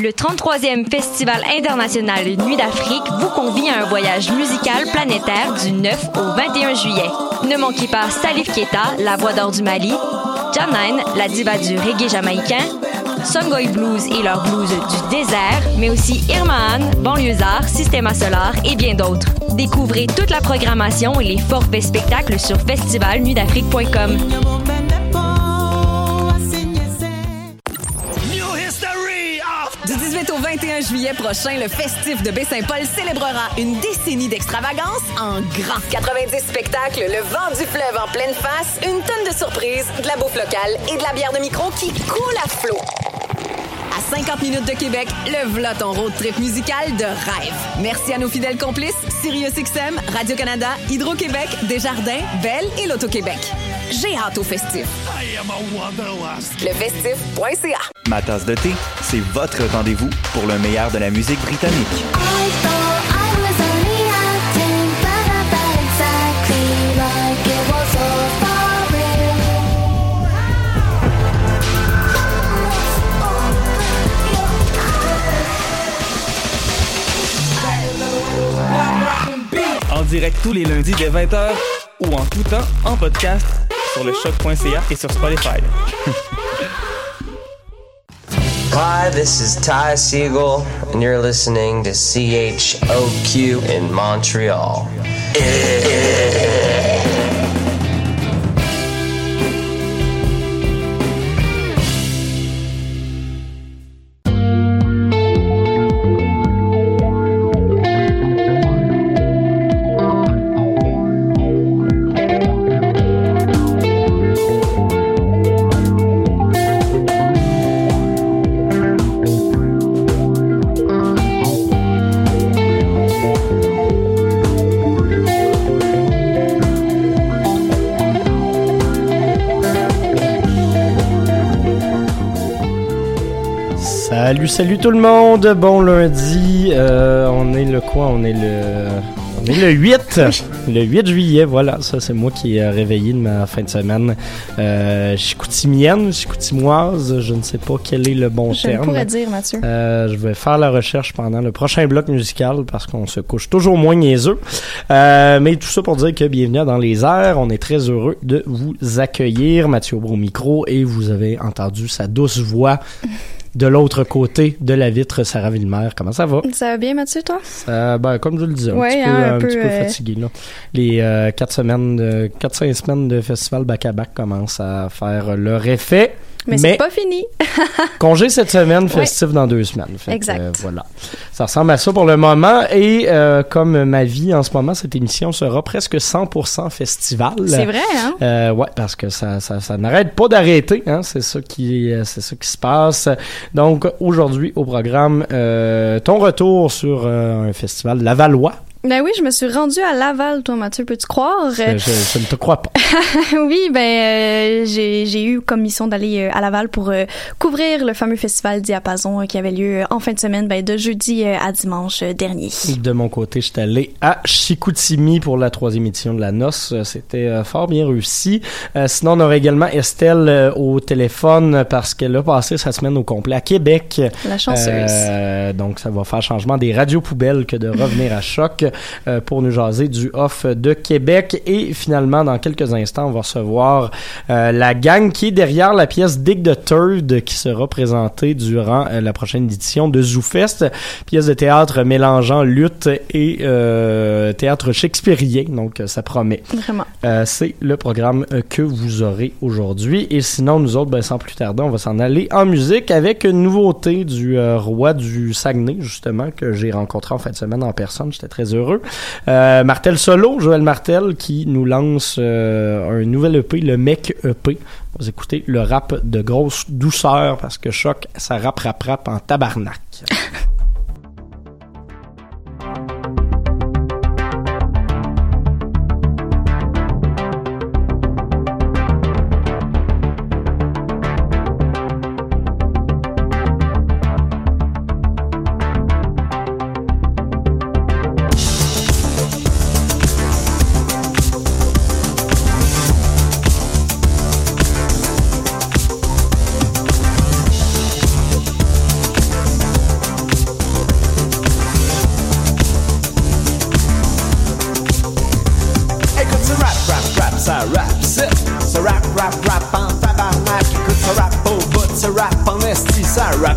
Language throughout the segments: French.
Le 33e Festival international Nuit d'Afrique vous convie à un voyage musical planétaire du 9 au 21 juillet. Ne manquez pas Salif Keita, la voix d'or du Mali, Janine, la diva du reggae jamaïcain, Songoy Blues et leur blues du désert, mais aussi Irma Banlieusard, Systema Solar et bien d'autres. Découvrez toute la programmation et les forfaits spectacles sur festivalnuitdafrique.com. 21 juillet prochain, le festif de Baie-Saint-Paul célébrera une décennie d'extravagance en grand. 90 spectacles, le vent du fleuve en pleine face, une tonne de surprises, de la bouffe locale et de la bière de micro qui coule à flot. À 50 minutes de Québec, le v'là ton road trip musical de rêve. Merci à nos fidèles complices, SiriusXM, Radio-Canada, Hydro-Québec, Desjardins, Belle et l'Auto-Québec. J'ai hâte au festif. Lefestif.ca Ma tasse de thé, c'est votre rendez-vous pour le meilleur de la musique britannique. Direct tous les lundis dès 20h ou en tout temps en podcast sur le choc.ca et sur Spotify. Hi, this is Ty Siegel, and you're listening to CHOQ in Montreal. Salut, tout le monde. Bon lundi. Euh, on est le quoi On est le. On est le 8. Le 8 juillet, voilà. Ça, c'est moi qui ai réveillé de ma fin de semaine. Euh, chicoutimienne, chicoutimoise, je ne sais pas quel est le bon Je terme. pourrais dire, Mathieu. Euh, je vais faire la recherche pendant le prochain bloc musical parce qu'on se couche toujours moins niaiseux. Euh, mais tout ça pour dire que bienvenue dans les airs. On est très heureux de vous accueillir. Mathieu au micro et vous avez entendu sa douce voix de l'autre côté de la vitre, Sarah Villemer. Comment ça va? Ça va bien, Mathieu, toi? Ça, ben, comme je le disais, un Ouais, petit peu, hein, un un peu, petit peu euh, fatigué. Là. Les euh, quatre semaines, de, quatre cinq semaines de festival back-à-back commencent à faire leur effet. Mais, c'est pas fini. Congé cette semaine, festif dans deux semaines. Fait Exact. euh, voilà. Ça ressemble à ça pour le moment. Et euh, comme ma vie en ce moment, cette émission sera presque 100% festival. C'est vrai, hein? Euh, ouais, parce que ça, ça, ça n'arrête pas d'arrêter. Hein? C'est ça qui, euh, c'est ça qui se passe. Donc aujourd'hui au programme, ton retour sur un festival Lavallois. Ben oui, je me suis rendue à Laval, toi, Mathieu, peux-tu croire? Je, je- je ne te crois pas. oui, ben euh, j'ai eu comme mission d'aller euh, à Laval pour euh, couvrir le fameux festival Diapason euh, qui avait lieu en fin de semaine, ben, de jeudi à dimanche dernier. De mon côté, j'étais allé à Chicoutimi pour la troisième édition de la noce. C'était fort bien réussi. Sinon, on aurait également Estelle au téléphone parce qu'elle a passé sa semaine au complet à Québec. La chanceuse. Donc, ça va faire changement des radios poubelles que de revenir à choc pour nous jaser du off de Québec. Et finalement, dans quelques instants, on va recevoir euh, la gang qui est derrière la pièce Dig the Third qui sera présentée durant euh, la prochaine édition de ZooFest, pièce de théâtre mélangeant lutte et euh, théâtre shakespearien. Donc, euh, ça promet. Vraiment. Euh, c'est le programme euh, que vous aurez aujourd'hui. Et sinon, nous autres, ben, sans plus tarder, on va s'en aller en musique avec une nouveauté du euh, roi du Saguenay, justement, que j'ai rencontré en fin de semaine en personne. J'étais très heureux. Euh, Martel Solo, Joël Martel, qui nous lance euh, un nouvel EP, le Mec EP. Vous écoutez le rap de grosse douceur parce que Choc, ça rap rap rap en tabarnak.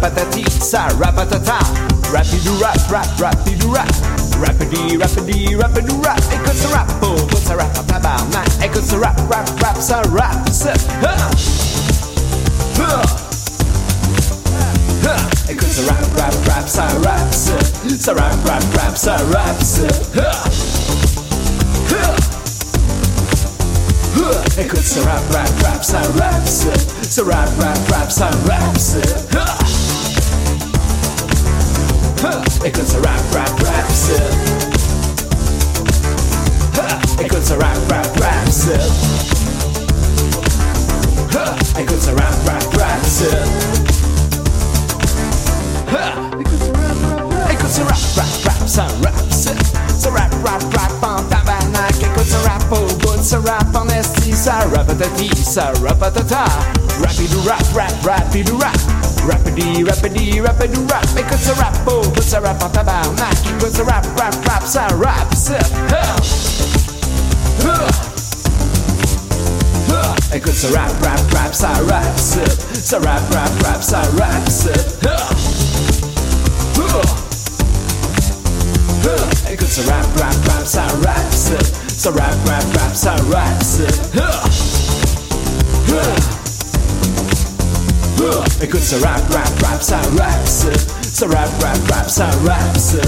ça rap à tati, ça rap à tata. Rapidou rap, rap, rapidou rap. Rapidi, rapidi, rapidou rap. Écoute ça rap au bout, ça rap en tabarnak. Écoute ça rap, rap, rap, ça rap, c'est Écoute ça rap, rap, rap, ça rap, c'est ça rap, rap, rap, ça rap, c'est Écoute ça rap, rap, rap, ça rap, c'est ça rap, rap, rap, ça rap, c'est Écoute ça rap, rap, rap, c'est Écoute ça rap, rap, rap, c'est Écoute ça rap, rap, rap, c'est Écoute ce rap, rap, rap, ça rap, c'est Ce rap, rap, rap en tabarnak Écoute ce rap au bout, ce rap en esti Ça rap à tati, ça rap à tata Rapidou rap, rap, rapidou rap Rapidi, rapidi, rapidou rap Écoute ce rap au bout, ce rap en tabarnak Écoute ce rap, rap, rap, ça rap, c'est Écoute ce rap, rap, rap, ça rap, c'est Ce rap, rap, rap, ça rap, c'est Écoute ce rap, rap, rap, ça rap, c'est Ce rap, rap, rap, ça rap, c'est Écoute ce rap, rap, rap, ça rap, Ce rap, rap, rap, ça rap, c'est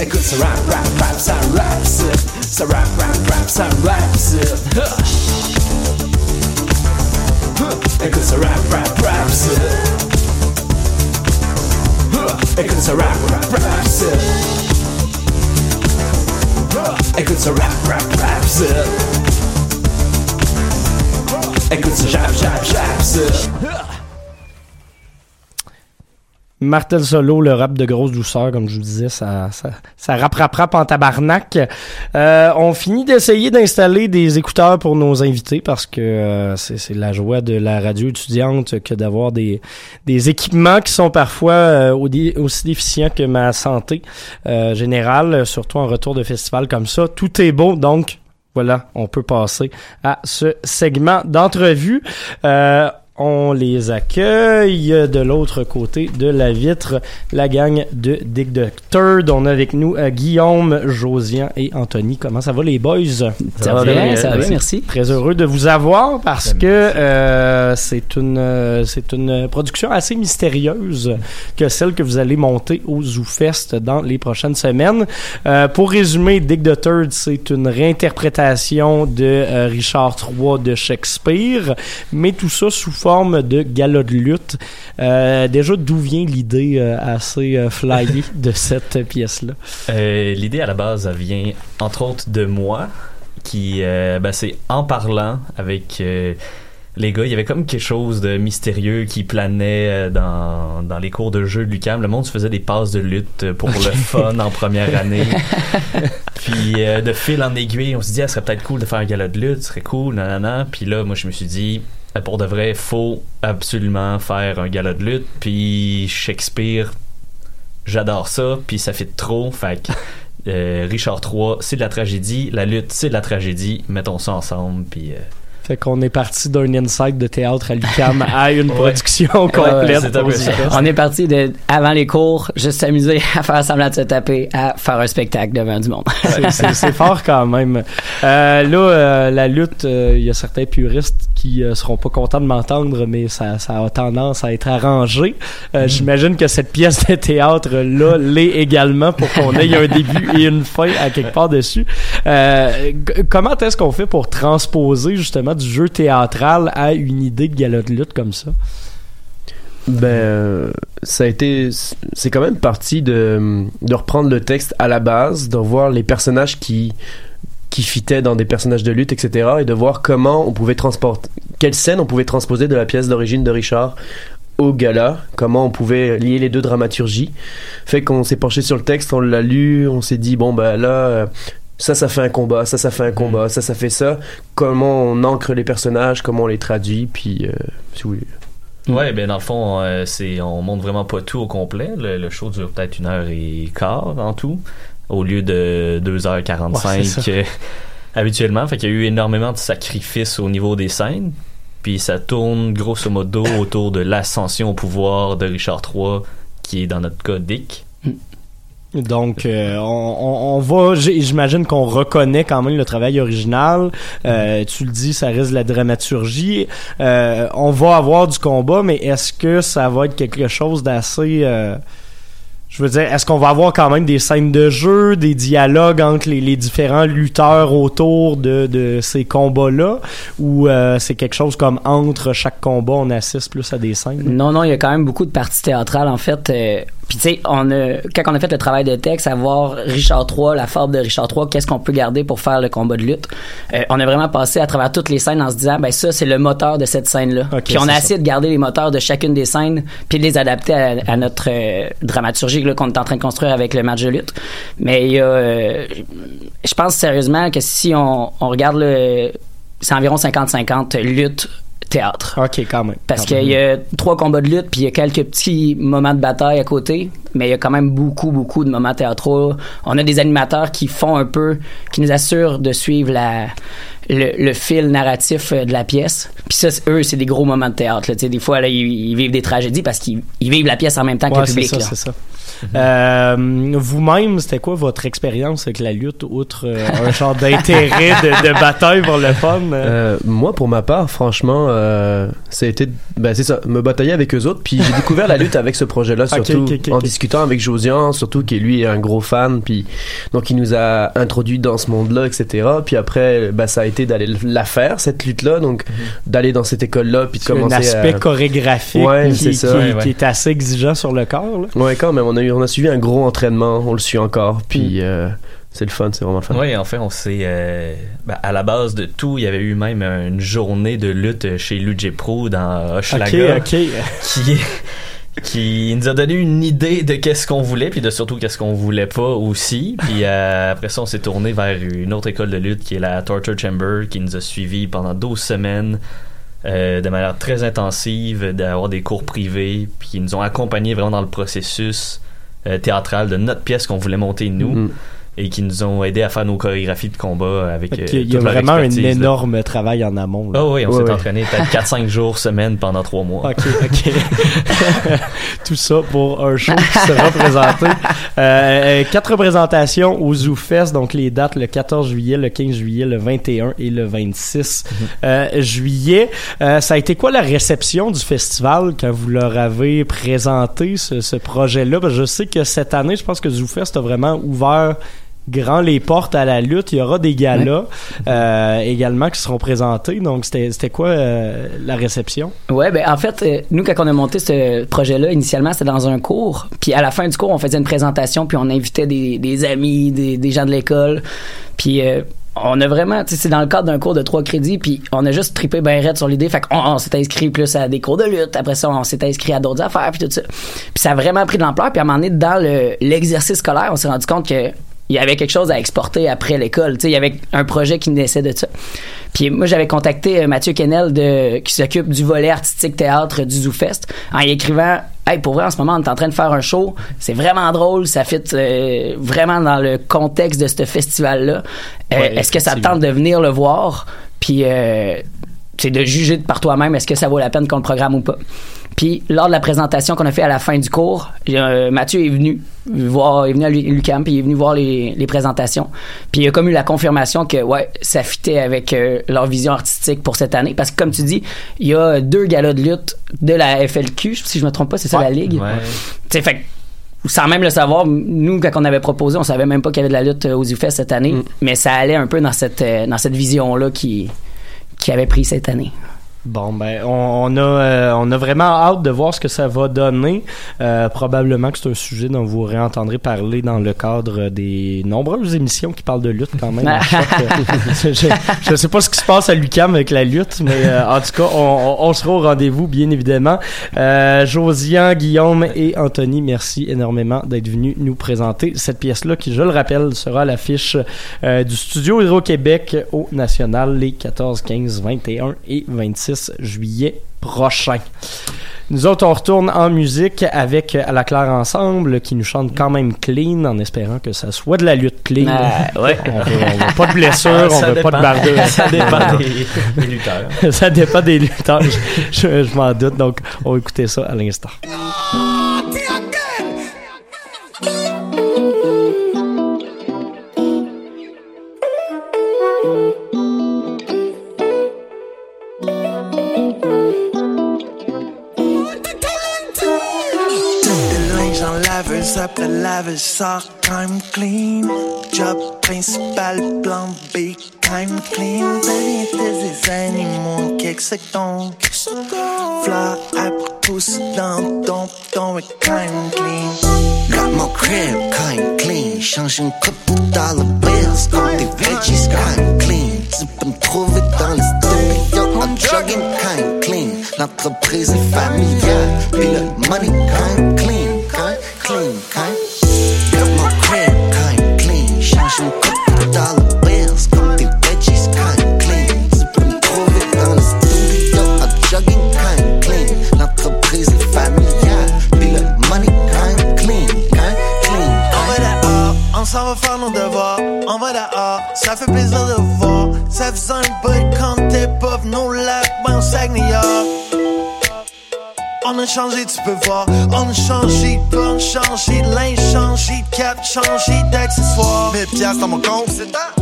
Écoute ce rap, rap, rap, ça rap, Ce rap, rap, rap, ça rap, c'est Écoute ce rap, rap, rap, c'est Écoute ce rap, rap, rap, c'est Écoute ce rap, rap, rap, c'est Écoute ce jab, jab, jab, c'est Martel Solo, le rap de grosse douceur, comme je vous disais, ça, ça, ça rap, rap, rap en tabarnak. Euh, on finit d'essayer d'installer des écouteurs pour nos invités parce que euh, c'est, c'est la joie de la radio étudiante que d'avoir des, des équipements qui sont parfois euh, aussi déficients que ma santé euh, générale, surtout en retour de festival comme ça. Tout est beau, donc voilà, on peut passer à ce segment d'entrevue. Euh, on les accueille de l'autre côté de la vitre, la gang de Dick the Third. On a avec nous euh, Guillaume, Josian et Anthony. Comment ça va les boys? Ça, va bien, ça va bien, merci. Très heureux de vous avoir parce que euh, c'est une euh, c'est une production assez mystérieuse que celle que vous allez monter au ZooFest dans les prochaines semaines. Euh, pour résumer, Dick the Third, c'est une réinterprétation de euh, Richard III de Shakespeare, mais tout ça sous forme de gala de lutte. Euh, déjà, d'où vient l'idée euh, assez euh, flyée de cette pièce-là? L'idée à la base, elle vient entre autres de moi, qui, ben, c'est en parlant avec les gars, il y avait comme quelque chose de mystérieux qui planait dans, dans les cours de jeu de l'UQAM. Le monde se faisait des passes de lutte pour le fun en première année. Puis euh, de fil en aiguille, on se dit, ah, ce serait peut-être cool de faire un gala de lutte, ce serait cool, nanana. Puis là, moi, je me suis dit, pour de vrai, faut absolument faire un gala de lutte. Puis Shakespeare, j'adore ça, puis ça fait trop. Fait que euh, Richard III, c'est de la tragédie. La lutte, c'est de la tragédie. Mettons ça ensemble, puis... euh, Fait qu'on est parti d'un insight de théâtre à l'UQAM à une production complète. On est parti de avant les cours, juste s'amuser à faire semblant de se taper, à faire un spectacle devant du monde. C'est- c'est c'est fort quand même. Euh, là, euh, la lutte, euh, il y a certains puristes qui euh, seront pas contents de m'entendre, mais ça, ça a tendance à être arrangé. Euh, J'imagine que cette pièce de théâtre-là l'est également pour qu'on ait un début et une fin à quelque part dessus. Euh, comment est-ce qu'on fait pour transposer justement du jeu théâtral à une idée de galop de lutte comme ça? Ben, euh, ça a été. C'est quand même parti de, de reprendre le texte à la base, de voir les personnages qui qui fitaient dans des personnages de lutte, etc., et de voir comment on pouvait transporter, quelle scène on pouvait transposer de la pièce d'origine de Richard au gala, comment on pouvait lier les deux dramaturgies. Fait qu'on s'est penché sur le texte, on l'a lu, on s'est dit bon ben là. Ça, ça fait un combat, ça, ça fait un combat, ça, ça fait ça. Comment on ancre les personnages, comment on les traduit, puis, euh, si vous voulez. Ouais, ben dans le fond, euh, c'est on montre vraiment pas tout au complet. Le, le show dure peut-être une heure et quart en tout. au lieu de 2h45 Ouais, euh, habituellement. Fait qu'il y a eu énormément de sacrifices au niveau des scènes. Puis ça tourne grosso modo autour de l'ascension au pouvoir de Richard III, qui est dans notre cas Dick. Donc, euh, on, on, va, j'imagine qu'on reconnaît quand même le travail original. Euh, tu le dis, ça reste de la dramaturgie. Euh, on va avoir du combat, mais est-ce que ça va être quelque chose d'assez... je veux dire, est-ce qu'on va avoir quand même des scènes de jeu, des dialogues entre les, différents lutteurs autour de, de ces combats-là, ou c'est quelque chose comme entre chaque combat, on assiste plus à des scènes? Non, non, il y a quand même beaucoup de parties théâtrales, en fait. Puis, tu sais, on a, quand on a fait le travail de texte, à voir Richard III, la fable de Richard III, qu'est-ce qu'on peut garder pour faire le combat de lutte, euh, on a vraiment passé à travers toutes les scènes en se disant, ben ça, c'est le moteur de cette scène-là. Ok, puis on a ça. essayé de garder les moteurs de chacune des scènes, puis de les adapter à, à notre euh, dramaturgie qu'on est en train de construire avec le match de lutte. Mais il y a, euh, je pense sérieusement que si on, on regarde le, c'est environ 50-50 lutte théâtre. Ok, quand même. Parce qu'il y a trois combats de lutte, puis il y a quelques petits moments de bataille à côté, mais il y a quand même beaucoup, beaucoup de moments théâtraux. On a des animateurs qui font un peu, qui nous assurent de suivre la, le, le fil narratif euh, de la pièce. Puis ça, eux, c'est des gros moments de théâtre. Là. Des fois, là, ils, ils vivent des tragédies parce qu'ils ils vivent la pièce en même temps que le public. ça, là. c'est ça. Euh, Vous-même, c'était quoi votre expérience avec la lutte, outre euh, un genre d'intérêt de, de bataille pour le fun? euh? Moi, pour ma part, franchement, ça a été, ben, c'est ça, me batailler avec eux autres. Puis j'ai découvert la lutte avec ce projet-là, surtout en discutant avec Josian, surtout qui lui est un gros fan. Puis donc il nous a introduit dans ce monde-là, etc. Puis après, ben, ça a été d'aller la faire cette lutte-là, donc d'aller dans cette école-là, puis de C'est un commencer aspect à... chorégraphique Ouais, qui, c'est ça. qui- Ouais, ouais. qui est assez exigeant sur le corps. Là. Ouais, quand même, on a eu, on a suivi un gros entraînement, on le suit encore, puis euh, c'est le fun, c'est vraiment le fun. Oui, en fait, on s'est. euh, ben, à la base de tout, il y avait eu même une journée de lutte chez Luge Pro dans Hochelaga. Ok, ok. Qui, qui nous a donné une idée de qu'est-ce qu'on voulait, puis de surtout qu'est-ce qu'on voulait pas aussi. Puis euh, après ça, on s'est tourné vers une autre école de lutte qui est la Torture Chamber, qui nous a suivis pendant 12 semaines. euh, de manière très intensive, d'avoir des cours privés, puis qui nous ont accompagnés vraiment dans le processus euh, théâtral de notre pièce qu'on voulait monter nous Mhm. Et qui nous ont aidé à faire nos chorégraphies de combat avec euh, qu'il y a vraiment un énorme travail en amont. Ah oui, on s'est entraîné peut-être 4-5 jours semaine pendant 3 mois. Ok, ok. Tout ça pour un show qui sera présenté. Euh, euh, quatre représentations au ZooFest, donc les dates le 14 juillet, le 15 juillet, le 21 et le 26 euh, juillet. Euh, ça a été quoi la réception du festival quand vous leur avez présenté ce, ce projet-là? Parce que je sais que cette année, je pense que ZooFest a vraiment ouvert grand les portes à la lutte. Il y aura des galas euh, également qui seront présentés. Donc, c'était quoi euh, la réception? Ouais, ben en fait, euh, nous quand on a monté ce projet-là, initialement c'était dans un cours, puis à la fin du cours, on faisait une présentation, puis on invitait des, des amis, des, des gens de l'école, puis on a vraiment, tu sais, c'est dans le cadre d'un cours de trois crédits, puis on a juste trippé ben raide sur l'idée, fait qu'on on s'est inscrit plus à des cours de lutte, après ça on s'est inscrit à d'autres affaires, puis tout ça, puis ça a vraiment pris de l'ampleur, puis à un moment donné dans le l'exercice scolaire, on s'est rendu compte que il y avait quelque chose à exporter après l'école. Tu sais, il y avait un projet qui naissait de ça. Puis moi, j'avais contacté euh, Mathieu Kennel de, qui s'occupe du volet artistique théâtre du ZooFest en y écrivant Hey, pour vrai, en ce moment, on est en train de faire un show. C'est vraiment drôle. Ça fit euh, vraiment dans le contexte de ce festival-là. Euh, Ouais, est-ce que ça tente de venir le voir? Puis, euh, c'est de juger par toi-même est-ce que ça vaut la peine qu'on le programme ou pas. Puis lors de la présentation qu'on a fait à la fin du cours, euh, Mathieu est venu voir, est venu à l'UCAM, puis il est venu voir les, les présentations. Puis il a comme eu la confirmation que ouais, ça fitait avec euh, leur vision artistique pour cette année. Parce que comme tu dis, il y a deux galas de lutte de la FLQ, si je me trompe pas, c'est ça la ligue? Ouais. Tu sais, fait sans même le savoir, nous, quand on avait proposé, on savait même pas qu'il y avait de la lutte euh, aux UFES cette année, mais ça allait un peu dans cette, euh, dans cette vision-là qui, qui avait pris cette année. Bon, ben, on, on a, euh, on a vraiment hâte de voir ce que ça va donner. Euh, probablement que c'est un sujet dont vous réentendrez parler dans le cadre des nombreuses émissions qui parlent de lutte quand même. chaque, euh, je, je sais pas ce qui se passe à l'UCAM avec la lutte, mais euh, en tout cas, on, on- on sera au rendez-vous, bien évidemment. Euh, Josian, Guillaume et Anthony, merci énormément d'être venus nous présenter cette pièce-là qui, je le rappelle, sera à l'affiche euh, du studio Hydro-Québec au National les 14, 15, 21 et 26 juillet prochains. Nous autres, on retourne en musique avec À la Claire Ensemble, qui nous chante quand même clean, en espérant que ça soit de la lutte clean. Ah, ouais. On veut, on veut pas de blessures, on veut pas de dépend. bardeaux. Ça dépend des, des lutteurs. ça dépend des lutteurs, je, je- je m'en doute. Donc, on va écouter ça à l'instant. Après laveuse, sort crime clean. Job principal, plan B, crime clean. Variété des animaux, quelques secondes. Fleur après pousse dans ton ton et crime clean. Got my crib, crime clean. Change une coupe de dollar bills, comme des veggies, crime clean. Tu peux me trouver dans le studio, en jogging, crime clean. L'entreprise est familiale, puis le money, crime clean, clean, crime. Got my crib, crime clean. Change une coupe de dollar bills, comme des veggies, crime clean. Me trouver dans le studio, en jogging, crime clean. L'entreprise est familiale, puis le money, crime clean, crime clean. On va dehors, on faire nos devoirs. On va dehors, ça fait plaisir de voir. Ça faisait un bout quand t'es pas venu au lac, ben au Saguenay. On a changé, tu peux voir. On a changé de borne, changé de linge, changé de cap, changé d'accessoires. 1000 piastres dans mon compte.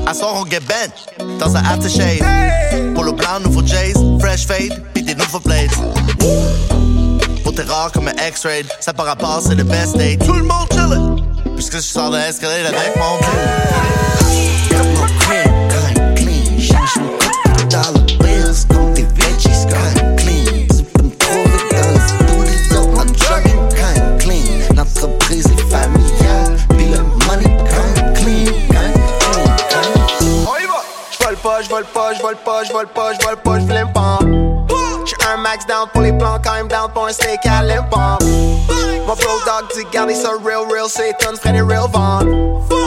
À soir, on get bent dans un aftershave. Polo blanc, nouveau Jays, fresh fade, pis des nouveaux blades. Pour tes rares comme un X-ray, ça par rapport, c'est le best date. Tout le monde chillin', puisque je sors de l'escalier avec mon Got Pas, j'vole pas, j'vole pas, j'vole pas, j'vole pas, j'flime pas. J'suis un max down pour les plans, quand même down pour un steak à l'impant. Mon bro dog dit garder ça real, real, c'est une frère des real ventes.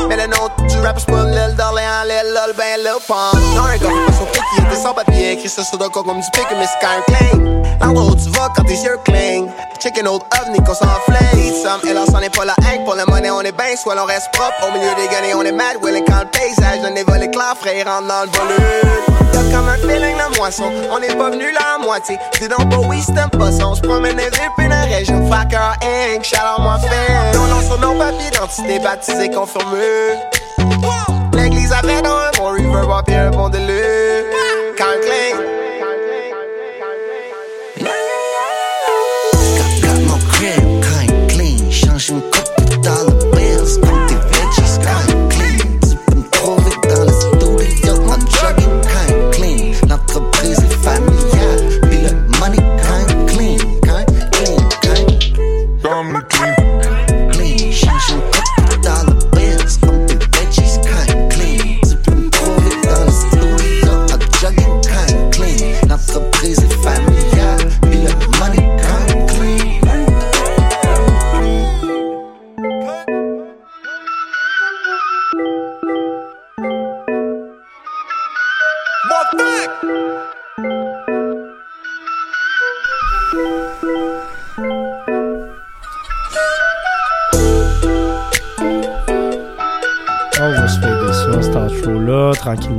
Mais le nom du rap, c'est pas l'île d'Orléans, l'île lol, ben pente. Non, un gars, pas son était sans papier, écrit ça sur le comme du pic, mais c'est quand même. L'endroit où tu vas quand tes yeux clignent. Eat some, et là, est la haine. Pour la monnaie, on est ben, soit l'on reste propre. Au milieu des guenilles, on est mad, willing quand le paysage donne volets clairs, frère, rentre dans le feeling la on est pas venu à moitié. Dis donc pas oui, c'est un poisson. J'promène villes, puis la région. Shout moi noms sur nos papiers. L'église avait dans un bon reverb, un bon délire. Quand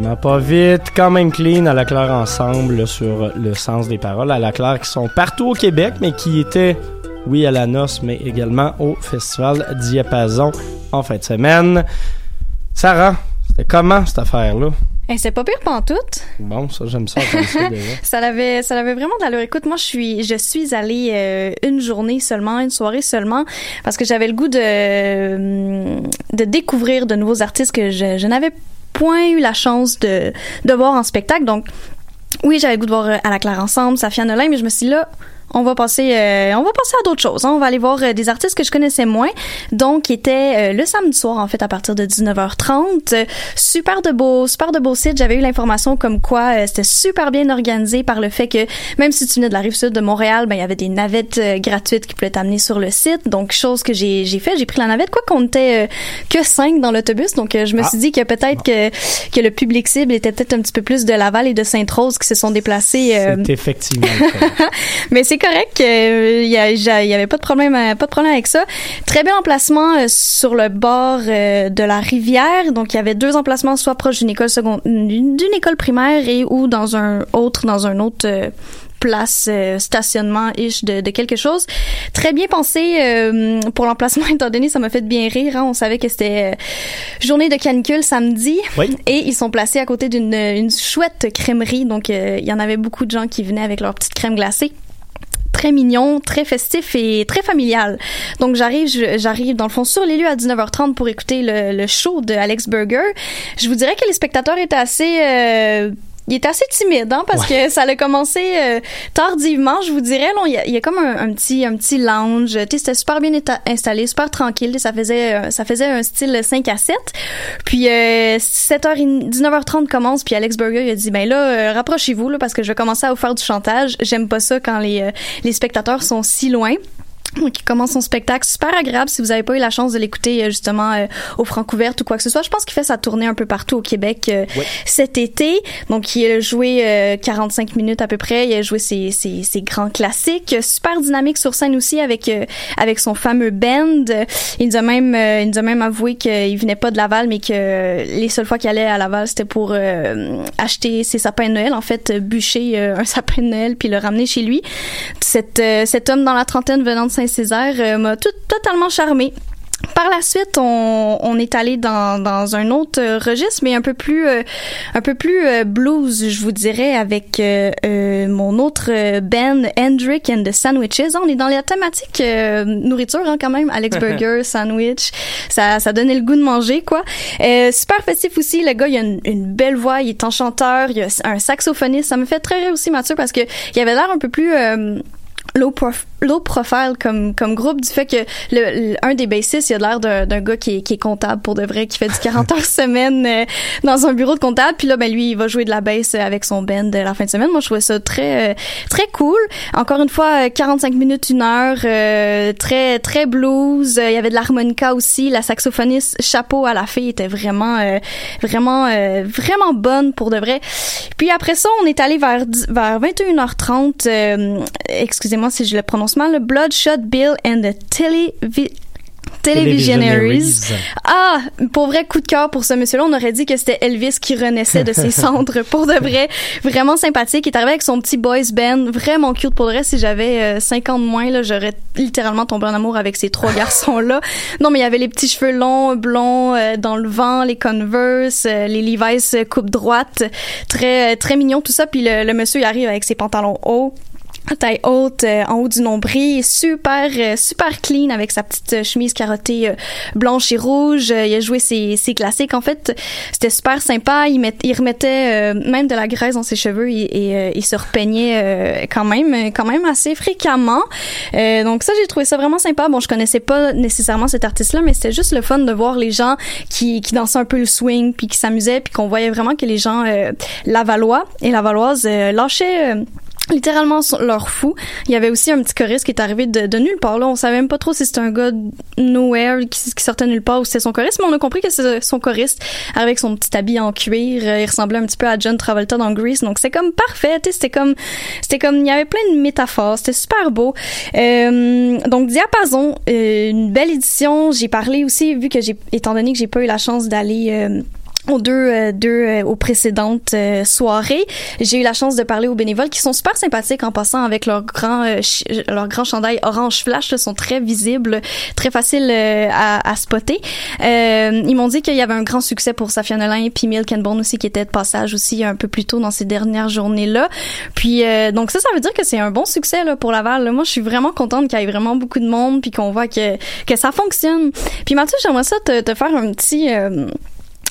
tranquillement, pas vite. Quand même clean à la claire ensemble là, sur le sens des paroles. À la claire qui sont partout au Québec, mais qui étaient, oui, à la noce, mais également au Festival Diapason en fin de semaine. Sarah, c'était comment cette affaire-là? Eh, c'est pas pire pantoute. Bon, ça, j'aime ça ça déjà. Ça l'avait, ça l'avait vraiment de l'allure. Écoute, moi, je suis, je suis allée euh, une journée seulement, une soirée seulement, parce que j'avais le goût de, euh, de découvrir de nouveaux artistes que je, je n'avais point eu la chance de, de voir en spectacle. Donc, oui, j'avais le goût de voir euh, à la Claire ensemble, Safia Nolin, mais je me suis dit là, on va passer, euh, on va passer à d'autres choses. hein. On va aller voir euh, des artistes que je connaissais moins, donc qui étaient euh, le samedi soir en fait à partir de 19h30. Euh, super de beau, super de beau site. J'avais eu l'information comme quoi euh, c'était super bien organisé par le fait que même si tu venais de la rive sud de Montréal, ben il y avait des navettes euh, gratuites qui pouvaient t'amener sur le site. Donc chose que j'ai j'ai fait, j'ai pris la navette quoi qu'on était que cinq dans l'autobus. Donc euh, je me Ah. suis dit que peut-être que que le public cible était peut-être un petit peu plus de Laval et de Sainte-Rose qui se sont déplacés. euh, C'est effectivement mais c'est c'est correct. Il y, a- j'a- y avait pas de problème, euh, pas de problème avec ça. Très bel emplacement euh, sur le bord euh, de la rivière. Donc, il y avait deux emplacements, soit proche d'une école secondaire, d'une école primaire et ou dans un autre, dans un autre. euh, place euh, stationnement ish de, de quelque chose très bien pensé euh, pour l'emplacement étant donné ça m'a fait bien rire hein. on savait que c'était euh, journée de canicule samedi Oui. et ils sont placés à côté d'une une chouette crèmerie donc euh, il y en avait beaucoup de gens qui venaient avec leur petite crème glacée très mignon, très festif et très familial. Donc j'arrive, j'arrive dans le fond sur les lieux à 19h30 pour écouter le, le show de Alex Burger. Je vous dirais que les spectateurs étaient assez euh, il était assez timide, hein, parce que ça a commencé euh, tardivement, je vous dirais. Là, il y a, il y a comme un, un petit un petit lounge. C'était super bien installé, super tranquille. Ça faisait euh, ça faisait un style 5 à 7. Puis euh, 7h 19h30 commence, puis Alex Burger il a dit ben là euh, rapprochez-vous là parce que je vais commencer à vous faire du chantage. J'aime pas ça quand les euh, les spectateurs sont si loin. Donc, il commence son spectacle super agréable si vous avez pas eu la chance de l'écouter euh, justement euh, au Francouverte ou quoi que ce soit. Je pense qu'il fait sa tournée un peu partout au Québec euh, cet été. Donc, il a joué euh, 45 minutes à peu près. Il a joué ses, ses, ses grands classiques. Super dynamique sur scène aussi avec euh, avec son fameux band. Il nous a même euh, il nous a même avoué qu'il venait pas de Laval, mais que les seules fois qu'il allait à Laval, c'était pour euh, acheter ses sapins de Noël. En fait, bûcher euh, un sapin de Noël puis le ramener chez lui. Cet, euh, cet homme dans la trentaine venant de Saint-Césaire euh, m'a tout, totalement charmé. Par la suite, on, on est allé dans, dans un autre euh, registre, mais un peu plus euh, un peu plus euh, blues, je vous dirais, avec euh, mon autre band, Hendrick and the Sandwiches. On est dans la thématique nourriture hein, quand même, Alex Burger, sandwich, ça ça donnait le goût de manger quoi. Super festif aussi, le gars il a une, une belle voix, il est enchanteur, il a un saxophoniste. Ça me fait très rire aussi Mathieu parce que il avait l'air un peu plus low, prof- low profile comme comme groupe du fait que le, le- un des bassistes il a l'air d'un gars qui est, qui est comptable pour de vrai qui fait du 40 heures semaine euh, dans un bureau de comptable. Puis là ben lui il va jouer de la bass euh, avec son band euh, la fin de semaine. Moi je trouvais ça très euh, très cool. Encore une fois euh, 45 minutes une heure euh, très très blues. Euh, il y avait de l'harmonica aussi. La saxophoniste chapeau à la fille était vraiment euh, vraiment euh, vraiment bonne pour de vrai. Puis après ça on est allé vers vers 21h30 euh, excusez-moi si je le prononce mal le Bloodshot Bill and the Televi Televisionaries. Ah, pour vrai coup de cœur pour ce monsieur-là. On aurait dit que c'était Elvis qui renaissait de ses cendres. Pour de vrai, vraiment sympathique. Il est arrivé avec son petit boys band, vraiment cute. Pour de vrai, si j'avais euh, 5 ans de moins, là, j'aurais littéralement tombé en amour avec ces trois garçons-là. Non, mais il y avait les petits cheveux longs, blonds, euh, dans le vent, les Converse, euh, les Levi's euh, coupe droite, très très mignon tout ça. Puis le, le monsieur il arrive avec ses pantalons hauts taille haute euh, en haut du nombril super euh, super clean avec sa petite euh, chemise carottée euh, blanche et rouge. Euh, il a joué ses, ses classiques. En fait c'était super sympa. Il, met, il remettait euh, même de la graisse dans ses cheveux et, et, il se repeignait quand même quand même assez fréquemment. Donc ça j'ai trouvé ça vraiment sympa. Bon je connaissais pas nécessairement cet artiste là mais c'était juste le fun de voir les gens qui, qui dansaient un peu le swing puis qui s'amusaient puis qu'on voyait vraiment que les gens lavallois et lavalloises lâchaient littéralement leur fou. Il y avait aussi un petit choriste qui est arrivé de, de nulle part. Là, on savait même pas trop si c'était un gars nowhere qui, qui sortait nulle part ou si c'était son choriste, mais on a compris que c'est son choriste avec son petit habit en cuir. Euh, Il ressemblait un petit peu à John Travolta dans Grease, donc c'est comme parfait. C'était comme, c'était comme, il y avait plein de métaphores. C'était super beau. Euh, donc Diapason, euh, une belle édition. J'ai parlé aussi vu que j'ai, étant donné que j'ai pas eu la chance d'aller aux deux, euh, deux euh, aux précédentes euh, soirées. J'ai eu la chance de parler aux bénévoles qui sont super sympathiques en passant avec leur grand euh, ch- leur grand chandail orange flash, là, sont très visibles, très faciles euh, à, à spotter. Euh, ils m'ont dit qu'il y avait un grand succès pour Safia Nolin puis Milk aussi qui était de passage aussi un peu plus tôt dans ces dernières journées-là. Puis euh, donc ça ça veut dire que c'est un bon succès là pour Laval. là. Moi je suis vraiment contente qu'il y ait vraiment beaucoup de monde puis qu'on voit que que ça fonctionne. Puis Mathieu, j'aimerais ça te, te faire un petit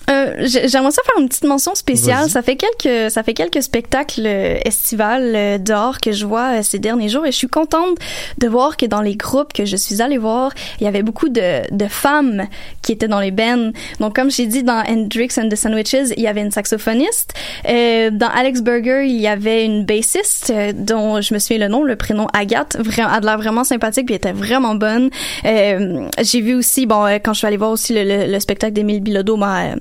euh, j'ai- J'aimerais ça faire une petite mention spéciale. Ça fait quelques, ça fait quelques spectacles euh, estivales euh, dehors que je vois ces derniers jours et je suis contente de voir que dans les groupes que je suis allée voir, il y avait beaucoup de, de femmes qui étaient dans les bands. Donc comme j'ai dit dans Hendrix and the Sandwiches, il y avait une saxophoniste. Euh, dans Alex Burger, il y avait une bassiste dont je me souviens le nom, le prénom Agathe. Vraiment, elle a l'air vraiment sympathique puis elle était vraiment bonne. Euh, j'ai vu aussi, bon, quand je suis allée voir aussi le, le- le spectacle d'Émile Bilodeau, m'a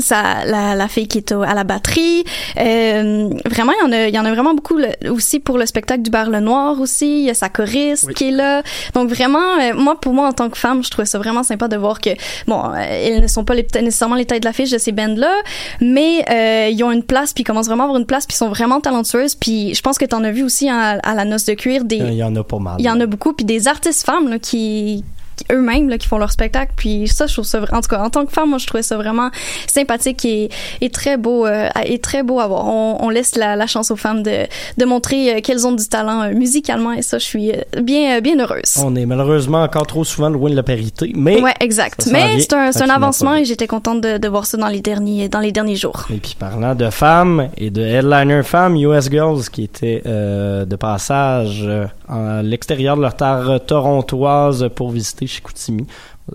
ça, la, la fille qui est au- à la batterie. Euh, vraiment, il y en a, il y en a vraiment beaucoup le- aussi pour le spectacle du Bar Le Noir aussi. Il y a sa choriste qui est là. Donc vraiment, euh, moi pour moi en tant que femme, je trouvais ça vraiment sympa de voir que bon, euh, elles ne sont pas les, nécessairement les têtes de l'affiche de ces bands là, mais euh, ils ont une place puis ils commencent vraiment à avoir une place puis ils sont vraiment talentueuses. Puis je pense que tu en as vu aussi hein, à, la noce de cuir des Il y en a pas mal. il y en a beaucoup puis des artistes femmes là, qui- eux-mêmes là, qui font leur spectacle. Puis ça je trouve ça en tout cas en tant que femme moi je trouvais ça vraiment sympathique et, et très beau euh, et très beau à voir. On, on laisse la, la chance aux femmes de, de montrer euh, qu'elles ont du talent euh, musicalement. Et ça je suis bien bien heureuse. On est malheureusement encore trop souvent loin de la parité, mais ouais exact. mais c'est un, un avancement et j'étais contente de, de voir ça dans les derniers dans les derniers jours. Et puis parlant de femmes et de headliner femmes, US Girls qui étaient euh, de passage à l'extérieur de leur terre torontoise pour visiter Chicoutimi.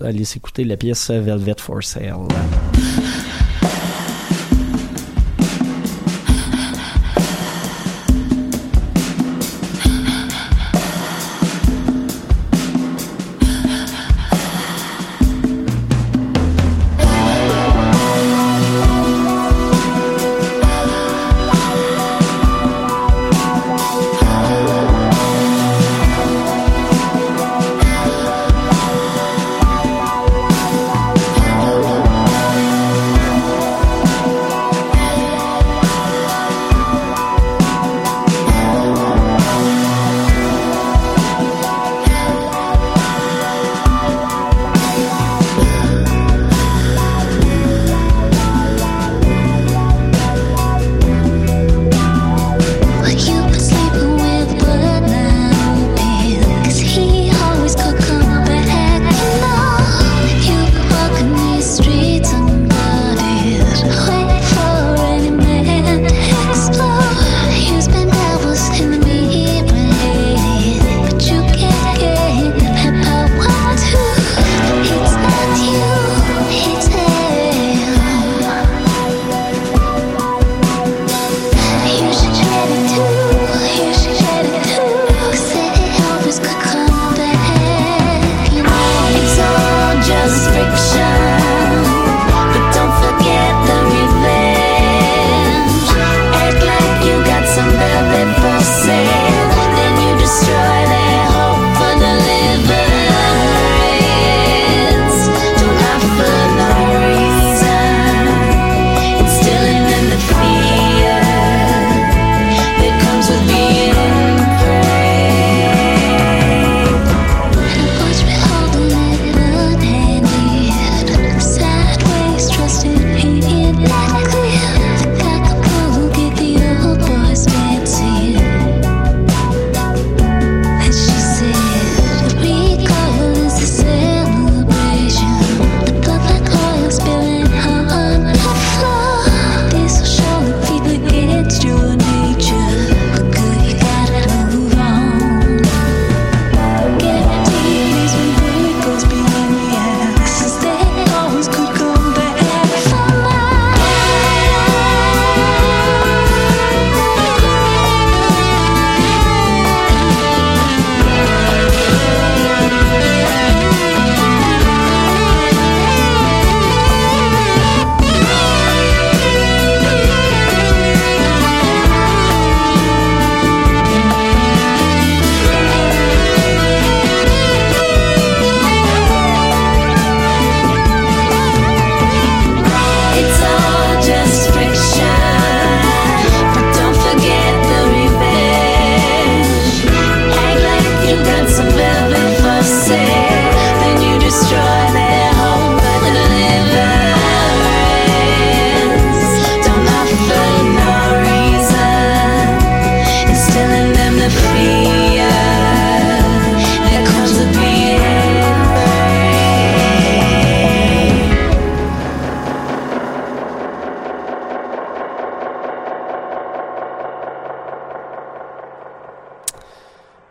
Allez s'écouter la pièce Velvet for Sale.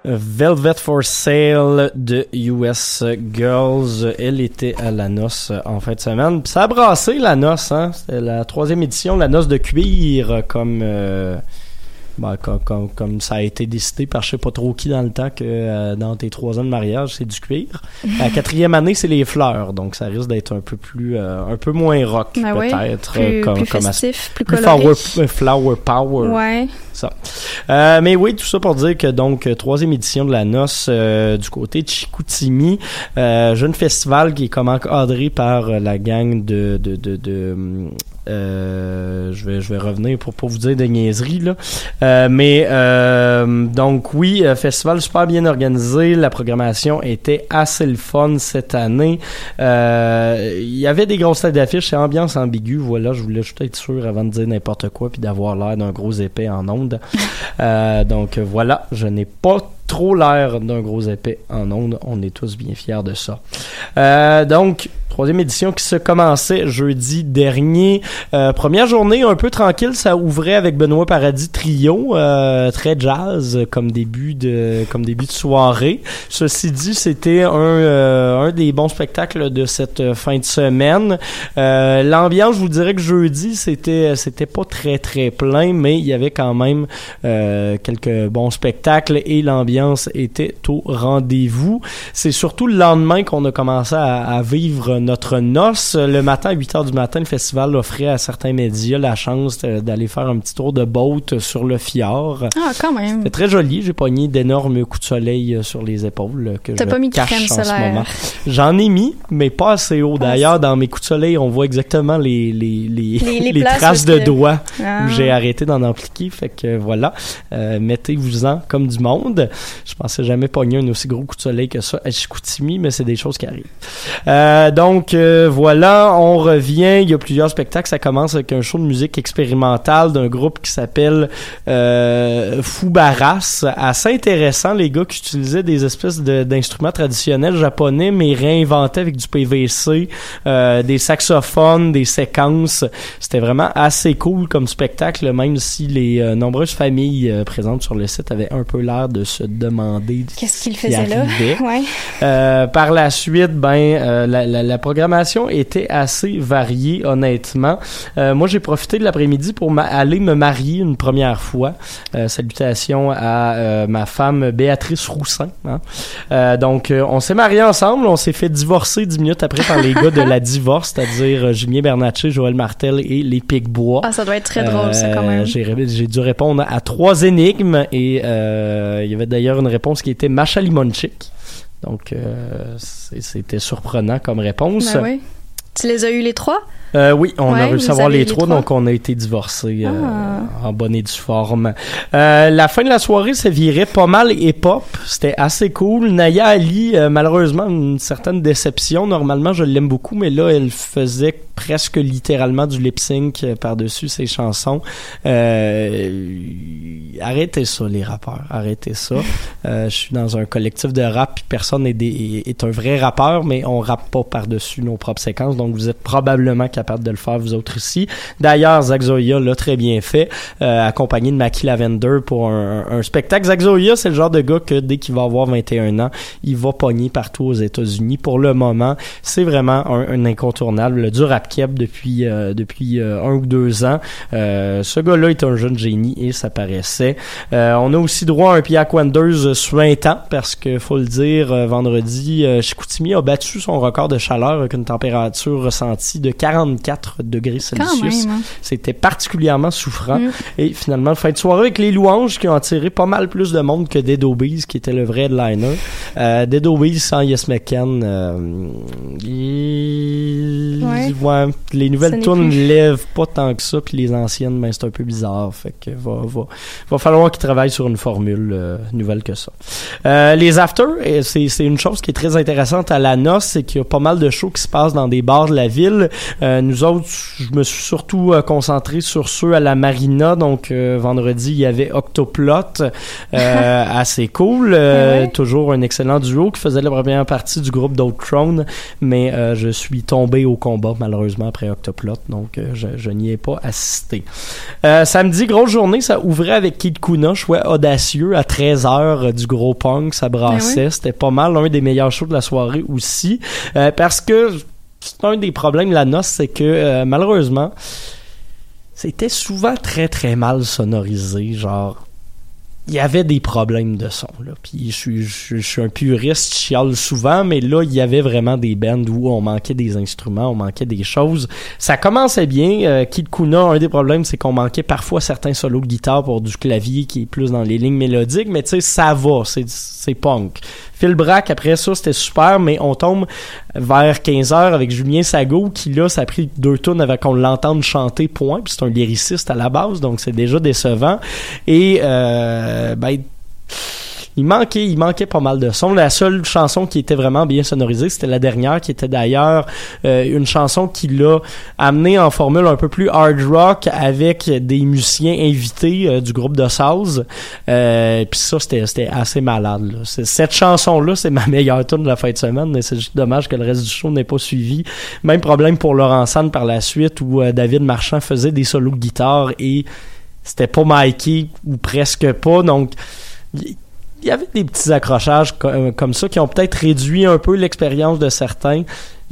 Velvet for Sale de US Girls. Elle était à la noce en fin de semaine. Puis ça a brassé la noce, hein. C'était la troisième édition, la noce de cuir, comme, euh, Ben, comme, comme, comme ça a été décidé par je sais pas trop qui dans le temps que euh, dans tes trois ans de mariage, c'est du cuir. La quatrième année, c'est les fleurs, donc ça risque d'être un peu plus, euh, un peu moins rock Ben oui, peut-être, plus- euh, comme, plus comme as- festif, plus flower, coloré. flower power. Ouais. Ça. Euh, mais oui, tout ça pour dire que donc troisième édition de la noce du côté de Chicoutimi, jeune festival qui est comme encadré par la gang de de de, de, hum, euh, je vais je vais revenir pour pas vous dire de niaiseries là. Euh, mais euh, donc oui, festival super bien organisé, la programmation était assez le fun cette année. Il y avait des grosses têtes d'affiches, c'est ambiance ambiguë, voilà, je voulais juste être sûr avant de dire n'importe quoi puis d'avoir l'air d'un gros épais en ondes. Euh, donc voilà, je n'ai pas trop l'air d'un gros épais en ondes, on est tous bien fiers de ça. Euh, donc troisième édition qui se commençait jeudi dernier. Euh, première journée un peu tranquille, ça ouvrait avec Benoît Paradis Trio, euh, très jazz comme début de comme début de soirée. Ceci dit, c'était un un des bons spectacles de cette fin de semaine. L'ambiance, je vous dirais que jeudi, c'était c'était pas très très plein, mais il y avait quand même quelques bons spectacles et l'ambiance était au rendez-vous. C'est surtout le lendemain qu'on a commencé à, à vivre notre noce. Le matin, à 8 heures du matin, le festival offrait à certains médias la chance d'aller faire un petit tour de boat sur le fjord. Ah, quand même. C'était très joli. J'ai pogné d'énormes coups de soleil euh, sur les épaules euh, que je pas mis cache crème en ce solaire. moment. J'en ai mis, mais pas assez haut. D'ailleurs, dans mes coups de soleil, on voit exactement les les les, traces de que- doigts Ah. où j'ai arrêté d'en appliquer. Fait que voilà, Euh, mettez-vous-en comme du monde. Je pensais jamais pogner un aussi gros coup de soleil que ça à Chicoutimi, mais c'est des choses qui arrivent. Euh, donc euh, voilà, on revient. Il y a plusieurs spectacles. Ça commence avec un show de musique expérimentale d'un groupe qui s'appelle euh, Fubaras. Assez intéressant, les gars qui utilisaient des espèces d'instruments traditionnels japonais, mais réinventés avec du PVC, euh, des saxophones, des séquences. C'était vraiment assez cool comme spectacle, même si les euh, nombreuses familles euh, présentes sur le site avaient un peu l'air de se demander Qu'est-ce qu'il faisait là? Ouais. Euh, par la suite, ben euh, la, la- la programmation était assez variée, honnêtement. Euh, moi, j'ai profité de l'après-midi pour aller me marier une première fois. Salutations à ma femme Béatrice Roussin. hein. Donc, on s'est mariés ensemble. On s'est fait divorcer dix minutes après par les gars de la divorce, c'est-à-dire Julien Bernatchez, Joël Martel et les Picbois. Ah, ça doit être très drôle, ça, quand même. J'ai dû répondre à trois énigmes et il y avait d'ailleurs une réponse qui était Macha Limonchik. Donc, euh, c'était surprenant comme réponse. Ben oui. Tu les as eu les trois? Euh, oui, on a réussi à avoir les les trois, donc on a été divorcés euh, Ah. en bonne et due forme. Euh, la fin de la soirée se virait pas mal hip-hop. C'était assez cool. Naya Ali, malheureusement, une certaine déception. Normalement, je l'aime beaucoup, mais là, elle faisait presque littéralement du lip-sync euh, par-dessus ses chansons. Arrêtez ça, les rappeurs. Arrêtez ça. Je suis dans un collectif de rap, puis personne est, des- est un vrai rappeur, mais on rappe pas par-dessus nos propres séquences, donc vous êtes probablement capable de le faire vous autres ici. D'ailleurs, Zach Zoya l'a très bien fait, euh, accompagné de Mackie Lavender pour un, un spectacle. Zach Zoya, c'est le genre de gars que dès qu'il va avoir 21 ans, il va pogner partout aux États-Unis. Pour le moment, c'est vraiment un, un incontournable du rap keb depuis euh, depuis euh, un ou deux ans. Euh, ce gars-là est un jeune génie et ça paraissait. Euh, on a aussi droit à un Piac Wenders suintant parce que faut le dire, euh, vendredi, Chicoutimi a battu son record de chaleur avec une température ressentie de 44 degrés Celsius. hein. C'était particulièrement souffrant. Mm. Et finalement, fin de soirée avec les louanges qui ont attiré pas mal plus de monde que Dead Obies, qui était le vrai headliner. Euh, Dead Obies sans Yes McCann, euh, il- Ouais. ouais, les nouvelles tunes plus. lèvent pas tant que ça, puis les anciennes, ben c'est un peu bizarre. Fait que va, va, va falloir qu'ils travaillent sur une formule euh, nouvelle que ça. Euh, les afters, c'est c'est une chose qui est très intéressante à la noce, c'est qu'il y a pas mal de shows qui se passent dans des bars de la ville. Euh, nous autres, je me suis surtout euh, concentré sur ceux à la marina. Donc euh, vendredi, il y avait Octoplot, euh, assez cool. Euh, Toujours un excellent duo qui faisait la première partie du groupe Throne, mais euh, je suis tombé au combat malheureusement après Octoplot, donc euh, je, je n'y ai pas assisté. Euh, samedi, grosse journée, ça ouvrait avec Kid Kuna, choix audacieux. À 13h du gros punk, ça brassait, Ben c'était pas mal un des meilleurs shows de la soirée aussi, Euh, parce que c'est un des problèmes de la noce, c'est que euh, malheureusement, c'était souvent très très mal sonorisé, genre il y avait des problèmes de son puis je suis un puriste je chiale souvent mais là il y avait vraiment des bands où on manquait des instruments on manquait des choses. Ça commençait bien. Euh, Kid Kuna un des problèmes c'est qu'on manquait parfois certains solos de guitare pour du clavier qui est plus dans les lignes mélodiques mais tu sais ça va c'est punk Phil Brack après ça c'était super mais on tombe vers 15h avec Julien Sago qui là ça a pris deux tonnes avec qu'on l'entende chanter point puis c'est un lyriciste à la base donc c'est déjà décevant. Et euh, ben il manquait, il manquait pas mal de son. La seule chanson qui était vraiment bien sonorisée, c'était la dernière, qui était d'ailleurs euh, une chanson qui l'a amené en formule un peu plus hard rock avec des musiciens invités euh, du groupe de South. Euh, Puis ça, c'était, assez malade. Là. Cette chanson-là, c'est ma meilleure tune de la fin de semaine, mais c'est juste dommage que le reste du show n'ait pas suivi. Même problème pour Laurent Sand par la suite, où euh, David Marchand faisait des solos de guitare et c'était pas Mikey ou presque pas. Donc, il y avait des petits accrochages euh, comme ça qui ont peut-être réduit un peu l'expérience de certains.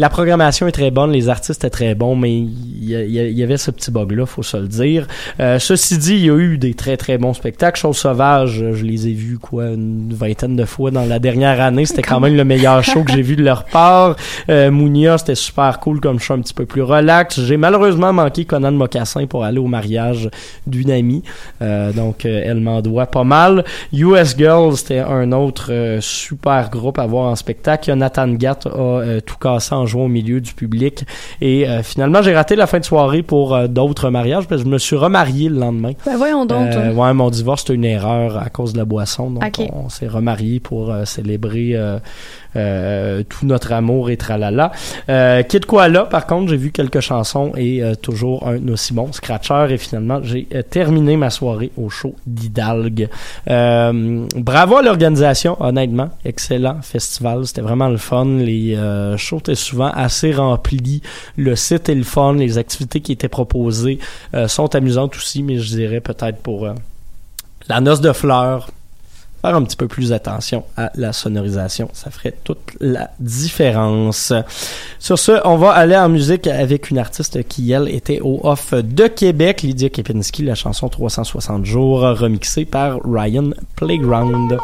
La programmation est très bonne, les artistes étaient très bons, mais il y, avait ce petit bug-là, faut se le dire. Euh, ceci dit, il y a eu des très très bons spectacles. Chose sauvage, euh, je les ai vus quoi une vingtaine de fois dans la dernière année. C'était quand même le meilleur show que j'ai vu de leur part. Euh, Mounia, c'était super cool comme show un petit peu plus relax. J'ai malheureusement manqué Conan Mocassin pour aller au mariage d'une amie. Euh, donc euh, elle m'en doit pas mal. US Girls, c'était un autre euh, super groupe à voir en spectacle. Nathan Gatt a tout cassé en au milieu du public. Et euh, finalement, j'ai raté la fin de soirée pour euh, d'autres mariages parce que je me suis remarié le lendemain. Ben voyons donc. Euh, ouais, mon divorce, c'était une erreur à cause de la boisson. Donc, Ok. on, s'est remarié pour euh, célébrer tout notre amour et tralala. Euh, Kid Koala, par contre, j'ai vu quelques chansons et euh, toujours un aussi bon scratcher. Et finalement, j'ai euh, terminé ma soirée au show d'Hidalgue. Euh, bravo à l'organisation, honnêtement. Excellent festival. C'était vraiment le fun. Les euh, shows étaient souvent assez remplis. Le site est le fun. Les activités qui étaient proposées euh, sont amusantes aussi, mais je dirais peut-être pour euh, la noce de fleurs, faire un petit peu plus attention à la sonorisation. Ça ferait toute la différence. Sur ce, on va aller en musique avec une artiste qui, elle, était au off de Québec, Lydia Kepinski, la chanson 360 jours, remixée par Ryan Playground.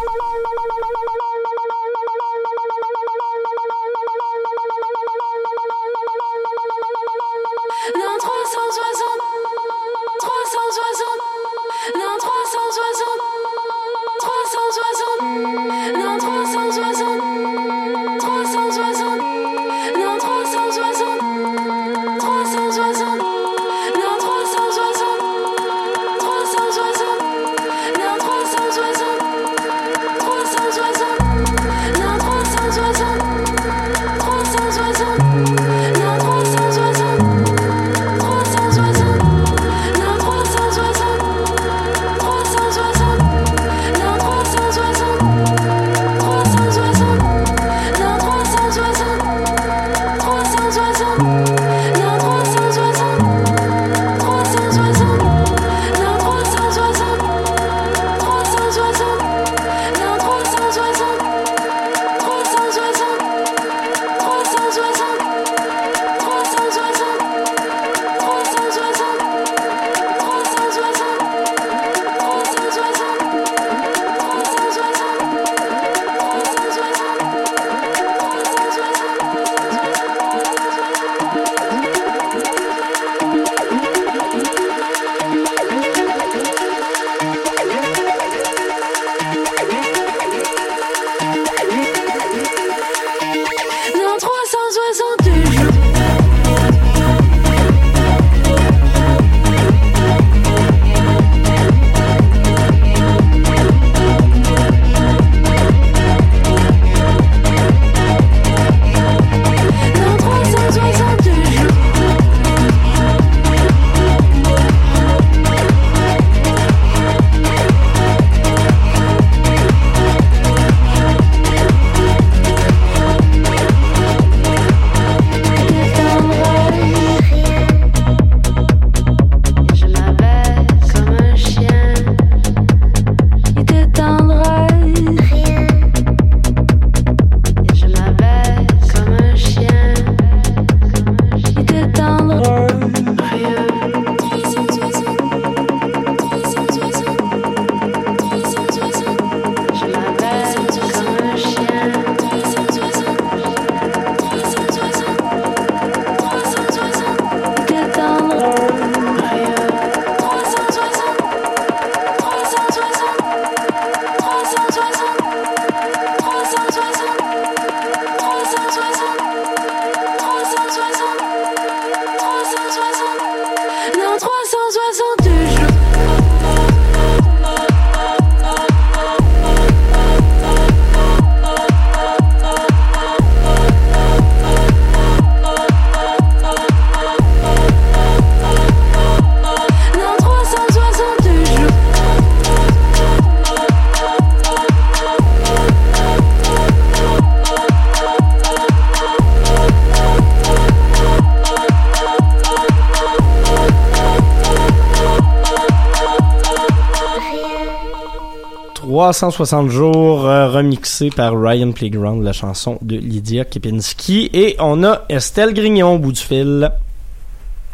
360 jours euh, remixé par Ryan Playground, la chanson de Lydia Kepinski. Et on a Estelle Grignon au bout du fil.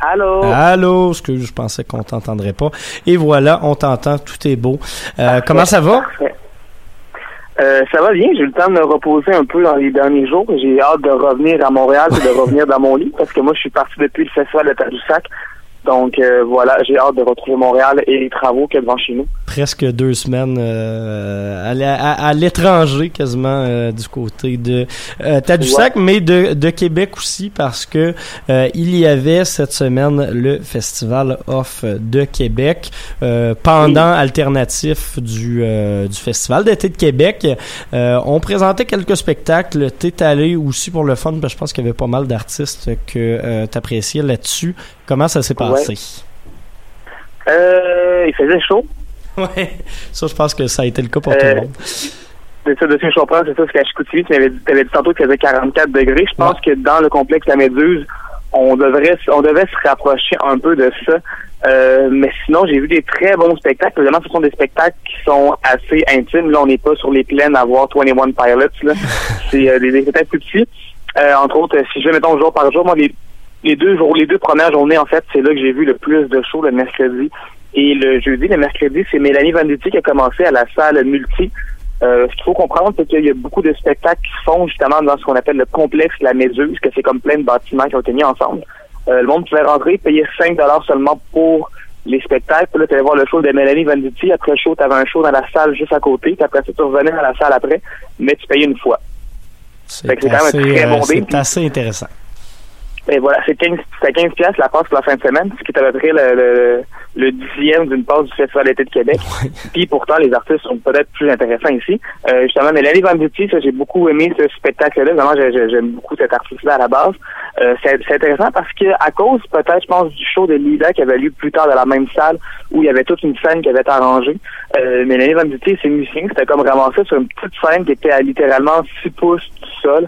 Allô? Allô, excuse, je pensais qu'on t'entendrait pas. Et voilà, on t'entend, tout est beau. Euh, comment ça va? Parfait. Euh, ça va bien, j'ai eu le temps de me reposer un peu dans les derniers jours. J'ai hâte de revenir à Montréal et de revenir dans mon lit parce que moi je suis parti depuis le festival de Tadoussac. Donc euh, voilà, j'ai hâte de retrouver Montréal et les travaux qu'il y a devant chez nous. Presque deux semaines euh, à, la- à- à l'étranger, quasiment euh, du côté de euh, Tadoussac, mais de, de Québec aussi, parce que euh, il y avait cette semaine le festival off de Québec euh, pendant alternatif du, euh, du festival d'été de Québec. Euh, on présentait quelques spectacles. T'es allé aussi pour le fun, parce que je pense qu'il y avait pas mal d'artistes que euh, t'appréciais là-dessus. Comment ça s'est passé? Euh, il faisait chaud. Ouais, ça je pense que ça a été le cas pour tout Euh, le monde. C'est ça, de ce que je comprends, c'est ça, ce qu'à Chicoutimi, tu m'avais dit, t'avais dit tantôt qu'il faisait 44 degrés. Je pense que dans le complexe La Méduse, on devrait, on devait se rapprocher un peu de ça. Euh, mais sinon, j'ai vu des très bons spectacles. Évidemment, ce sont des spectacles qui sont assez intimes. Là, on n'est pas sur les plaines à voir 21 Pilots. C'est euh, des, des spectacles plus petits. Euh, entre autres, si je vais, mettons, jour par jour, moi, les, les deux jours, les deux premières journées, en fait, c'est là que j'ai vu le plus de shows le mercredi et le jeudi. Le mercredi, c'est Mélanie Venditti qui a commencé à la salle multi. Euh, ce qu'il faut comprendre, c'est qu'il y a beaucoup de spectacles qui se font justement dans ce qu'on appelle le complexe La Méduse, que c'est comme plein de bâtiments qui ont été mis ensemble. Euh, le monde pouvait rentrer, payer 5 seulement pour les spectacles. Puis là, tu allais voir le show de Mélanie Venditti. Après le show, tu avais un show dans la salle juste à côté. Puis après ça, tu revenais dans la salle après, mais tu payais une fois. C'est quand même assez, euh, bon c'est assez intéressant. Et voilà, c'est 15, c'était 15 piastres la passe pour la fin de semaine, ce qui est à peu près le, le, le dixième d'une passe du Festival d'été de Québec. Puis pourtant, les artistes sont peut-être plus intéressants ici. Euh, justement, Mélanie Venditti, ça, j'ai beaucoup aimé ce spectacle-là. Vraiment, j'ai- j'ai- j'aime beaucoup cet artiste-là à la base. Euh, c'est intéressant parce que à cause, peut-être, je pense, du show de Lida qui avait lieu plus tard dans la même salle où il y avait toute une scène qui avait été arrangée. Euh, Mélanie Venditti, c'est musicien. C'était comme ramassé sur une petite scène qui était à littéralement 6 pouces du sol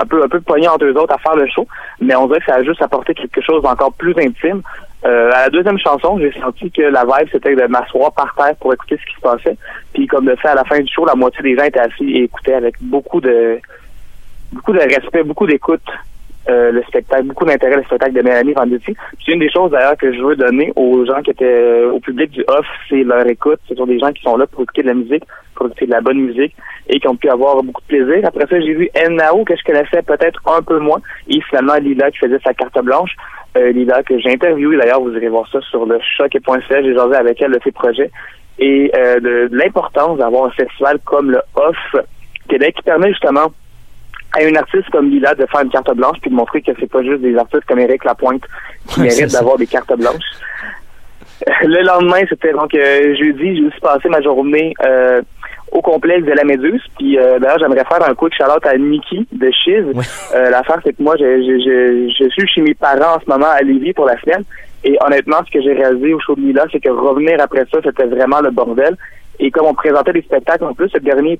un peu un peu poigné entre eux autres à faire le show, mais on dirait que ça a juste apporté quelque chose d'encore plus intime. Euh, à la deuxième chanson, j'ai senti que la vibe c'était de m'asseoir par terre pour écouter ce qui se passait. Puis comme de fait à la fin du show, la moitié des gens étaient assis et écoutaient avec beaucoup de beaucoup de respect, beaucoup d'écoute euh, le spectacle, beaucoup d'intérêt le spectacle de Mélanie Venditti. Puis une des choses d'ailleurs que je veux donner aux gens qui étaient euh, au public du off, c'est leur écoute. Ce sont des gens qui sont là pour écouter de la musique, pour écouter de la bonne musique et qui ont pu avoir beaucoup de plaisir. Après ça, j'ai vu Nao que je connaissais peut-être un peu moins et finalement Lila qui faisait sa carte blanche. Euh, Lila que j'ai interviewé d'ailleurs, vous irez voir ça sur le choc.ca, j'ai jasé avec elle de ses projets et euh, de, de l'importance d'avoir un festival comme le Off Québec qui permet justement à une artiste comme Lila de faire une carte blanche puis de montrer que c'est pas juste des artistes comme Eric Lapointe qui Ouais, méritent d'avoir des cartes blanches. Le lendemain, c'était donc euh, jeudi, j'ai aussi passé ma journée euh, au complexe de la Méduse. Puis euh, d'ailleurs, j'aimerais faire un quick shout-out à Nikki de Chiz. Euh, L'affaire, c'est que moi, je, je, je, je suis chez mes parents en ce moment à Lévis pour la semaine. Et honnêtement, ce que j'ai réalisé au show de Lila, c'est que revenir après ça, c'était vraiment le bordel. Et comme on présentait des spectacles en plus, le dernier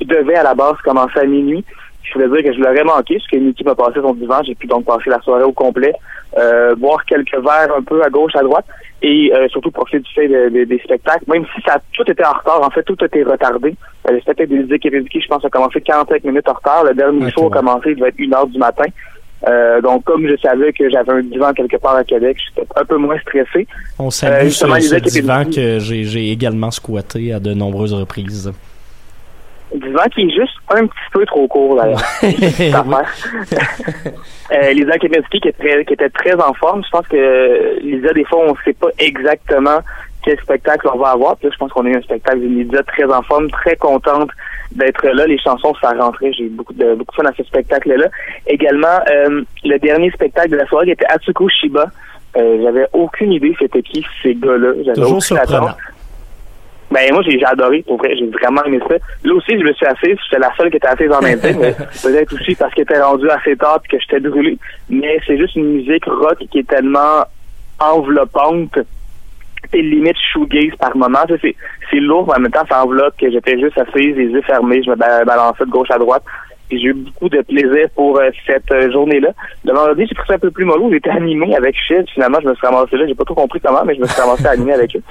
devait à la base commencer à minuit. Je voulais dire que je l'aurais manqué, parce que Nikki m'a passé son divan. J'ai pu donc passer la soirée au complet, euh, boire quelques verres un peu à gauche, à droite, et euh, surtout profiter du fait de- de- des spectacles. Même si ça tout était en retard, en fait, tout était retardé. Euh, le spectacle des Kepinski, je pense, a commencé 45 minutes en retard. Le dernier show a commencé, il devait être une heure du matin. Euh, donc, comme je savais que j'avais un divan quelque part à Québec, j'étais un peu moins stressé. On Euh, salue justement, ce, ce divan que j'ai également squatté à de nombreuses reprises. Divan qui est juste un petit peu trop court, d'ailleurs. Euh, Lisa Kepinski qui, qui était très en forme. Je pense que Lisa, des fois, on ne sait pas exactement quel spectacle on va avoir. Puis là, je pense qu'on a eu un spectacle d'une Lisa très en forme, très contente d'être là. Les chansons, ça rentrait. J'ai eu beaucoup de beaucoup de fun à ce spectacle-là. Également, euh, le dernier spectacle de la soirée qui était Atsuko Shiba. Euh, j'avais aucune idée c'était qui ces gars-là. J'avais Toujours aucune surprenant. attente. Ben moi j'ai adoré, pour vrai, j'ai vraiment aimé ça. Là aussi je me suis assise, j'étais la seule qui était assise en même temps, mais peut-être aussi parce qu'elle était rendue assez tard et que j'étais brûlé. Mais c'est juste une musique rock qui est tellement enveloppante et limite shoegaze par moment. C'est, c'est lourd, mais en même temps, ça enveloppe que j'étais juste assise, les yeux fermés, je me ba- balançais de gauche à droite. Et j'ai eu beaucoup de plaisir pour euh, cette euh, journée-là. Le vendredi, j'ai pris ça un peu plus mollo. J'étais animé avec Shid. Finalement, je me suis ramassé là. J'ai pas trop compris comment, mais je me suis ramassé animé avec eux.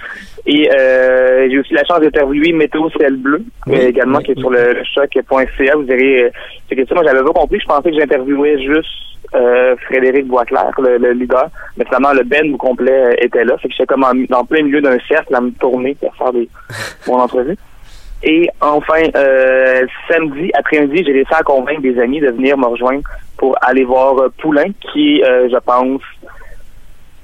Et euh, j'ai aussi la chance d'interviewer Météo Ciel Bleu, Oui, euh, également, oui, qui est oui. sur le, le choc.ca. Vous verrez, euh, c'est que ça, moi, j'avais pas compris. Je pensais que j'interviewais juste euh, Frédéric Boisclair, le, le leader. Mais finalement, le band au complet euh, était là. Fait que j'étais comme en, dans plein milieu d'un cercle à me tourner pour faire des, mon entrevue. Et enfin, euh, samedi après-midi, j'ai réussi à convaincre des amis de venir me rejoindre pour aller voir euh, Poulain, qui, euh, je pense,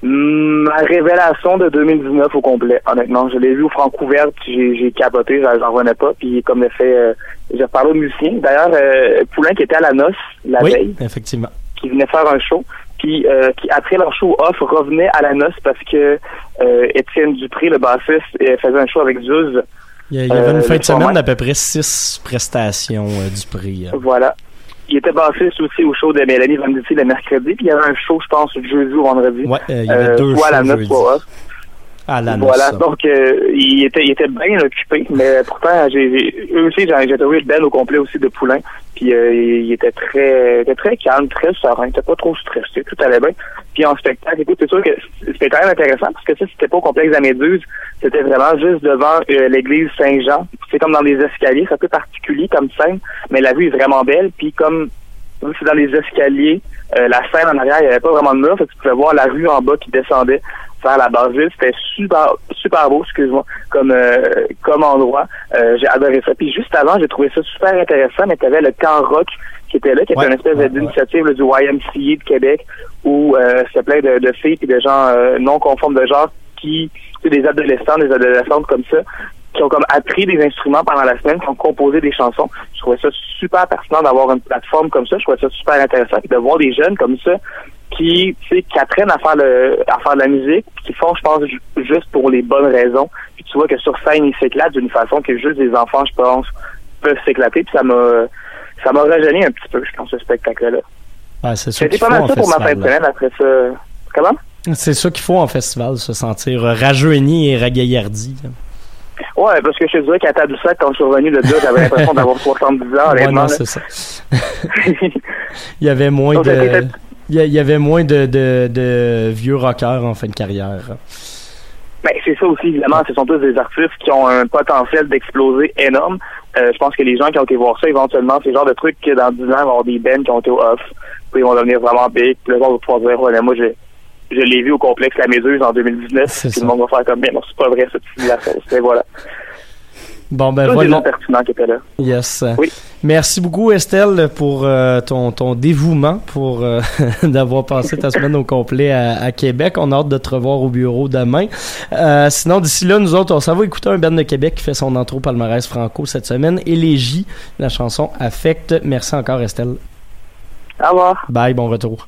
ma révélation de 2019 au complet. Honnêtement, je l'ai vu au Francouverte, j'ai j'ai capoté, j'en revenais pas. Puis comme le fait, euh, j'ai parlé aux musiciens. D'ailleurs, euh, Poulain qui était à la noce la Oui, veille, effectivement. qui venait faire un show, puis euh, qui après leur show off revenait à la noce parce que euh, Étienne Dupré, le bassiste, euh, faisait un show avec Zuz. Il y, avait Euh, une fin le de semaine d'à peu près six prestations euh, du prix. euh. Voilà. Il était bassiste aussi au show de Mélanie Venditti le mercredi, puis il y avait un show, je pense, jeudi ou vendredi. Ouais, euh, il y avait Euh, deux la shows soit off. À la. Voilà, donc euh, il était il était bien occupé, mais pourtant j'ai eux aussi j'ai trouvé le Ben au complet aussi de Poulain, puis euh, il était très très calme, très serein, il était pas trop stressé, tout allait bien. Puis en spectacle, écoute, c'est sûr que c'était même intéressant parce que ça c'était pas au complexe de la Méduse, c'était vraiment juste devant euh, l'église Saint-Jean. C'est comme dans des escaliers, c'est un peu particulier comme scène, mais la vue est vraiment belle, puis comme c'est dans les escaliers, euh, la scène en arrière, il n'y avait pas vraiment de mur, fait que tu pouvais voir la rue en bas qui descendait vers la base ville. C'était super super beau, excuse-moi, comme euh, comme endroit. Euh, j'ai adoré ça. Puis juste avant, j'ai trouvé ça super intéressant, mais tu avais le camp rock qui était là, qui était une espèce d'initiative du YMCA de Québec, où euh, c'était plein de, de filles et de gens euh, non conformes de genre qui, des adolescents, des adolescentes comme ça, qui ont comme appris des instruments pendant la semaine, qui ont composé des chansons. Je trouvais ça super pertinent d'avoir une plateforme comme ça. Je trouvais ça super intéressant. De voir des jeunes comme ça qui, tu sais, qui apprennent à faire le, à faire de la musique, qui font, je pense, ju- juste pour les bonnes raisons. Puis tu vois que sur scène, ils s'éclatent d'une façon que juste des enfants, je pense, peuvent s'éclater. Puis ça m'a, ça m'a rajeuni un petit peu, je pense, ce spectacle-là. Ouais, c'est C'était pas mal ça pour ma fin de semaine après ça. Comment? C'est ça qu'il faut en festival, se sentir rajeuni et ragaillardi. Ouais, parce que je te dirais qu'à Tadoussac, quand je suis revenu de là, j'avais l'impression d'avoir 70 ans, Ouais, non, c'est ça. Il y avait moins Donc, de... Il y avait moins de, de, de vieux rockers en fin de carrière. Ben, c'est ça aussi, évidemment. Ce sont tous des artistes qui ont un potentiel d'exploser énorme. Euh, je pense que les gens qui ont été voir ça, éventuellement, c'est le genre de truc que dans 10 ans, y avoir des bands qui ont été off, puis ils vont devenir vraiment big, puis le monde va pouvoir dire, ouais, mais moi, je, je l'ai vu au complexe La Méduse en 2019, puis le monde va faire comme, mais non, c'est pas vrai, c'est de la sauce. Et voilà. Bon, ben voilà. gens pertinents qui étaient là. Yes. Merci beaucoup Estelle pour euh, ton, ton dévouement pour euh, d'avoir passé ta semaine au complet à, à Québec. On a hâte de te revoir au bureau demain. Euh, sinon d'ici là nous autres on s'en va écouter un band de Québec qui fait son intro palmarès franco cette semaine. Élégie, la chanson affecte. Merci encore Estelle. Au revoir. Bye, bon retour.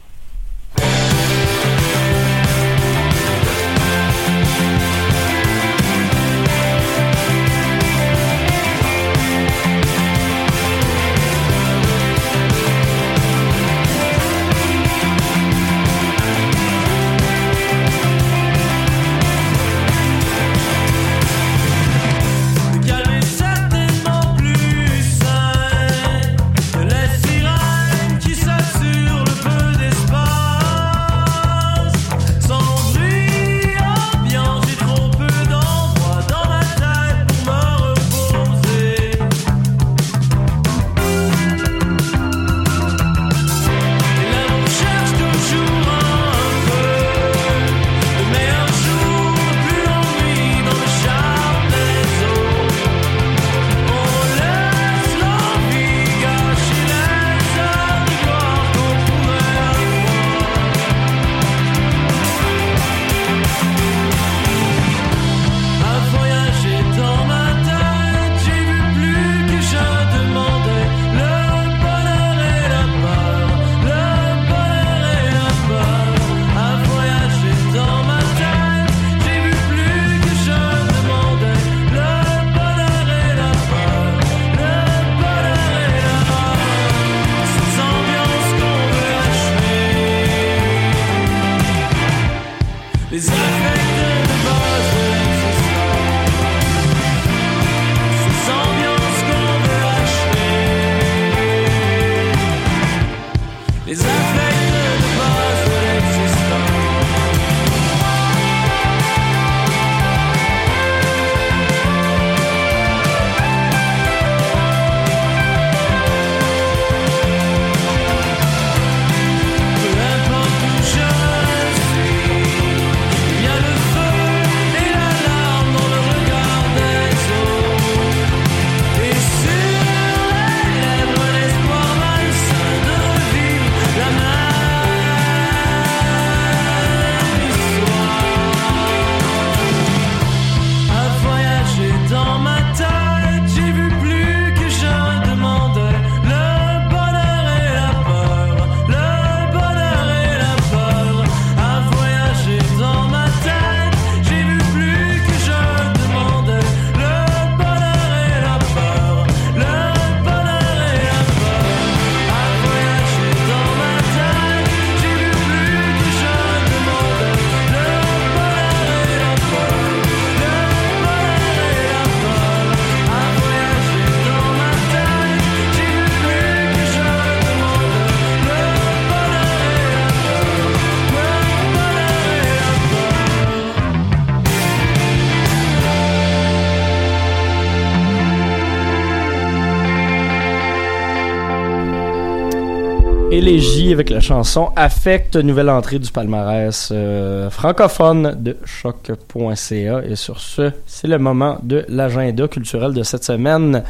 Élégie avec la chanson Affect, nouvelle entrée du palmarès euh, francophone de choc.ca. Et sur ce, c'est le moment de l'agenda culturel de cette semaine.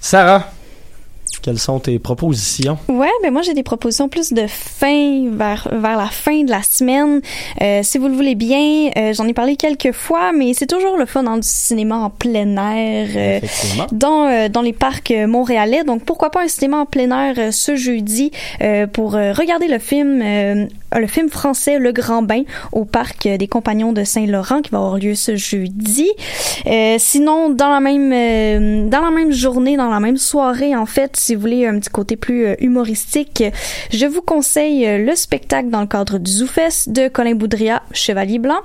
Sarah, quelles sont tes propositions? Ouais, ben moi j'ai des propositions plus de fin vers vers la fin de la semaine. Euh, si vous le voulez bien, euh, j'en ai parlé quelques fois, mais c'est toujours le fun dans du cinéma en plein air, euh, dans euh, dans les parcs euh, montréalais. Donc pourquoi pas un cinéma en plein air euh, ce jeudi euh, pour regarder le film euh, le film français Le Grand Bain au parc euh, des Compagnons de Saint-Laurent qui va avoir lieu ce jeudi. Euh, sinon, dans la même euh, dans la même journée, dans la même soirée, en fait, si vous voulez un petit côté plus euh, humoristique, je vous conseille euh, le spectacle dans le cadre du ZooFest de Colin Boudria, Chevalier Blanc.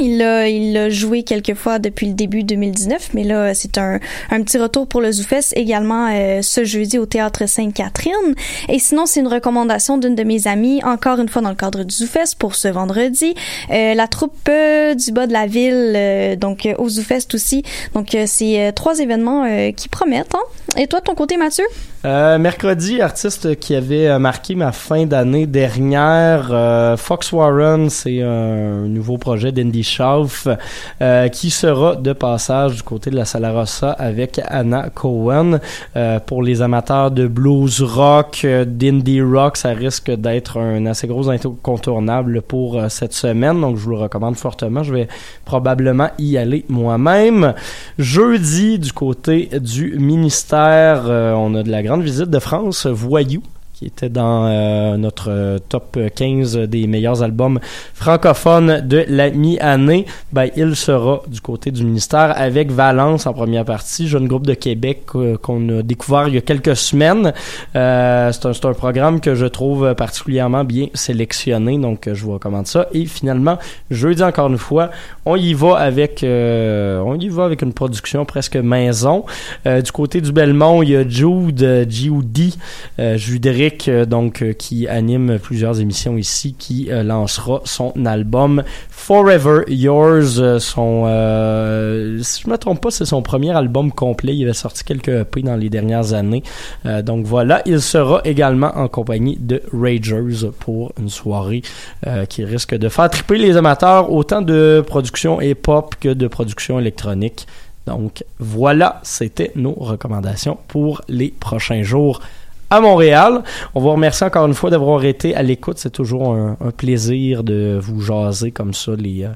Il l'a, il joué quelques fois depuis le début 2019, mais là, c'est un, petit retour pour le ZooFest également euh, ce jeudi au Théâtre Sainte-Catherine. Et sinon, c'est une recommandation d'une de mes amies, encore une fois dans le cadre du ZooFest pour ce vendredi. Euh, la troupe euh, du bas de la ville, euh, donc au ZooFest aussi. Donc, c'est trois événements qui promettent. Hein? Et toi, de ton côté, Mathieu? Mercredi, artiste qui avait marqué ma fin d'année dernière, Fox Warren, c'est un nouveau projet d'Andy Schauf euh, qui sera de passage du côté de la Sala Rossa avec Anna Cohen. Euh, pour les amateurs de blues rock, euh, d'indie rock, ça risque d'être un assez gros incontournable pour cette semaine, donc je vous le recommande fortement. Je vais probablement y aller moi-même. Jeudi, du côté du ministère, on a de la grande visite de France, Voyou qui était dans euh, notre euh, top 15 des meilleurs albums francophones de la mi-année, ben, il sera du côté du ministère avec Valence en première partie, jeune groupe de Québec euh, qu'on a découvert il y a quelques semaines. Euh, c'est un, un programme que je trouve particulièrement bien sélectionné, donc je vous recommande ça. Et finalement, jeudi encore une fois, on y va avec on y va avec une production presque maison. Du côté du Belmont, il y a Jude, Judy, euh, Euh, donc euh, qui anime plusieurs émissions ici, qui euh, lancera son album Forever Yours. son, si je me trompe pas, c'est son premier album complet. Il avait sorti quelques EP dans les dernières années. Donc voilà, il sera également en compagnie de Ragers pour une soirée qui risque de faire triper les amateurs autant de production hip-hop que de production électronique. Donc voilà, c'était nos recommandations pour les prochains jours à Montréal. On vous remercie encore une fois d'avoir été à l'écoute. C'est toujours un, un plaisir de vous jaser comme ça les, euh,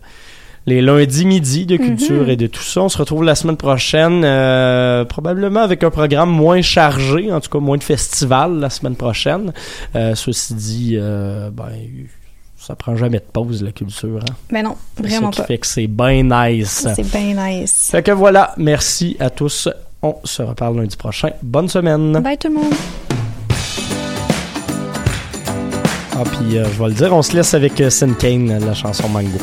les lundis midi de culture Mhm. et de tout ça. On se retrouve la semaine prochaine, euh, probablement avec un programme moins chargé, en tout cas moins de festivals la semaine prochaine. Euh, ceci dit, euh, ben, ça prend jamais de pause la culture. Hein? Ben non, vraiment ça qui pas. fait que c'est bien nice. C'est bien nice. Fait que voilà, merci à tous. On se reparle lundi prochain. Bonne semaine. Bye tout le monde. Ah, puis euh, je vais le dire, on se laisse avec euh, Sin Kane, la chanson Mango.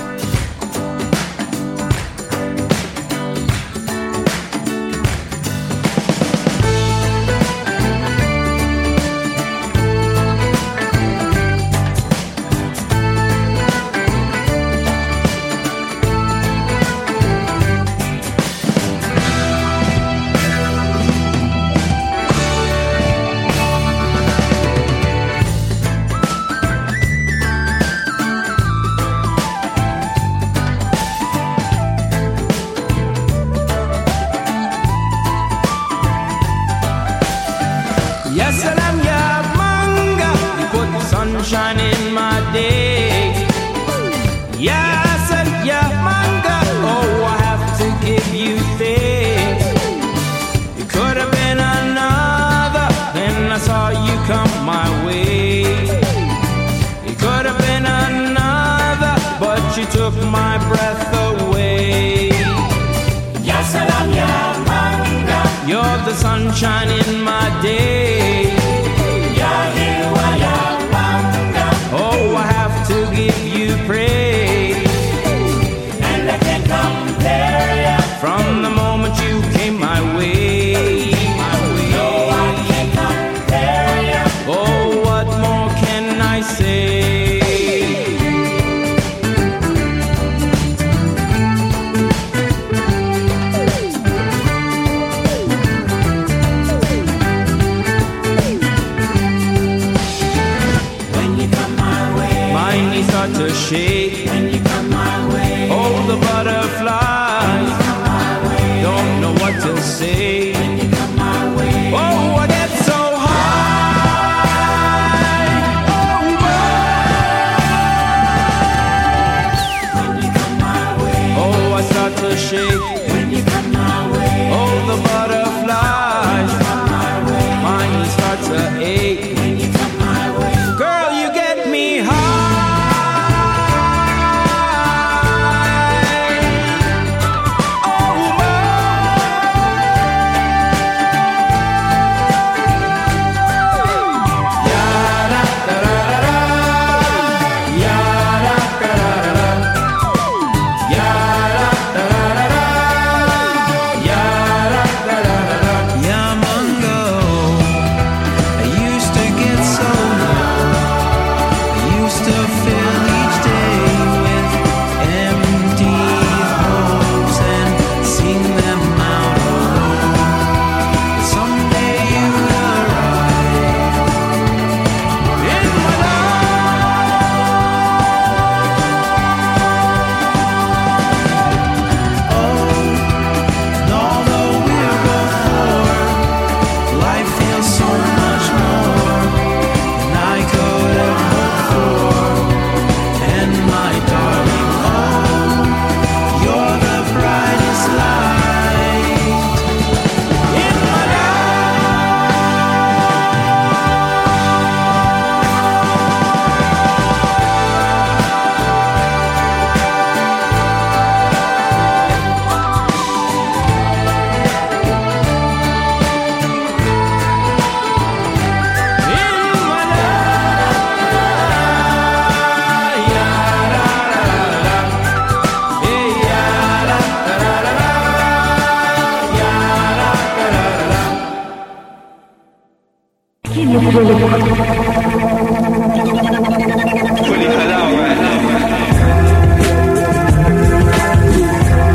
Sunshine in my day.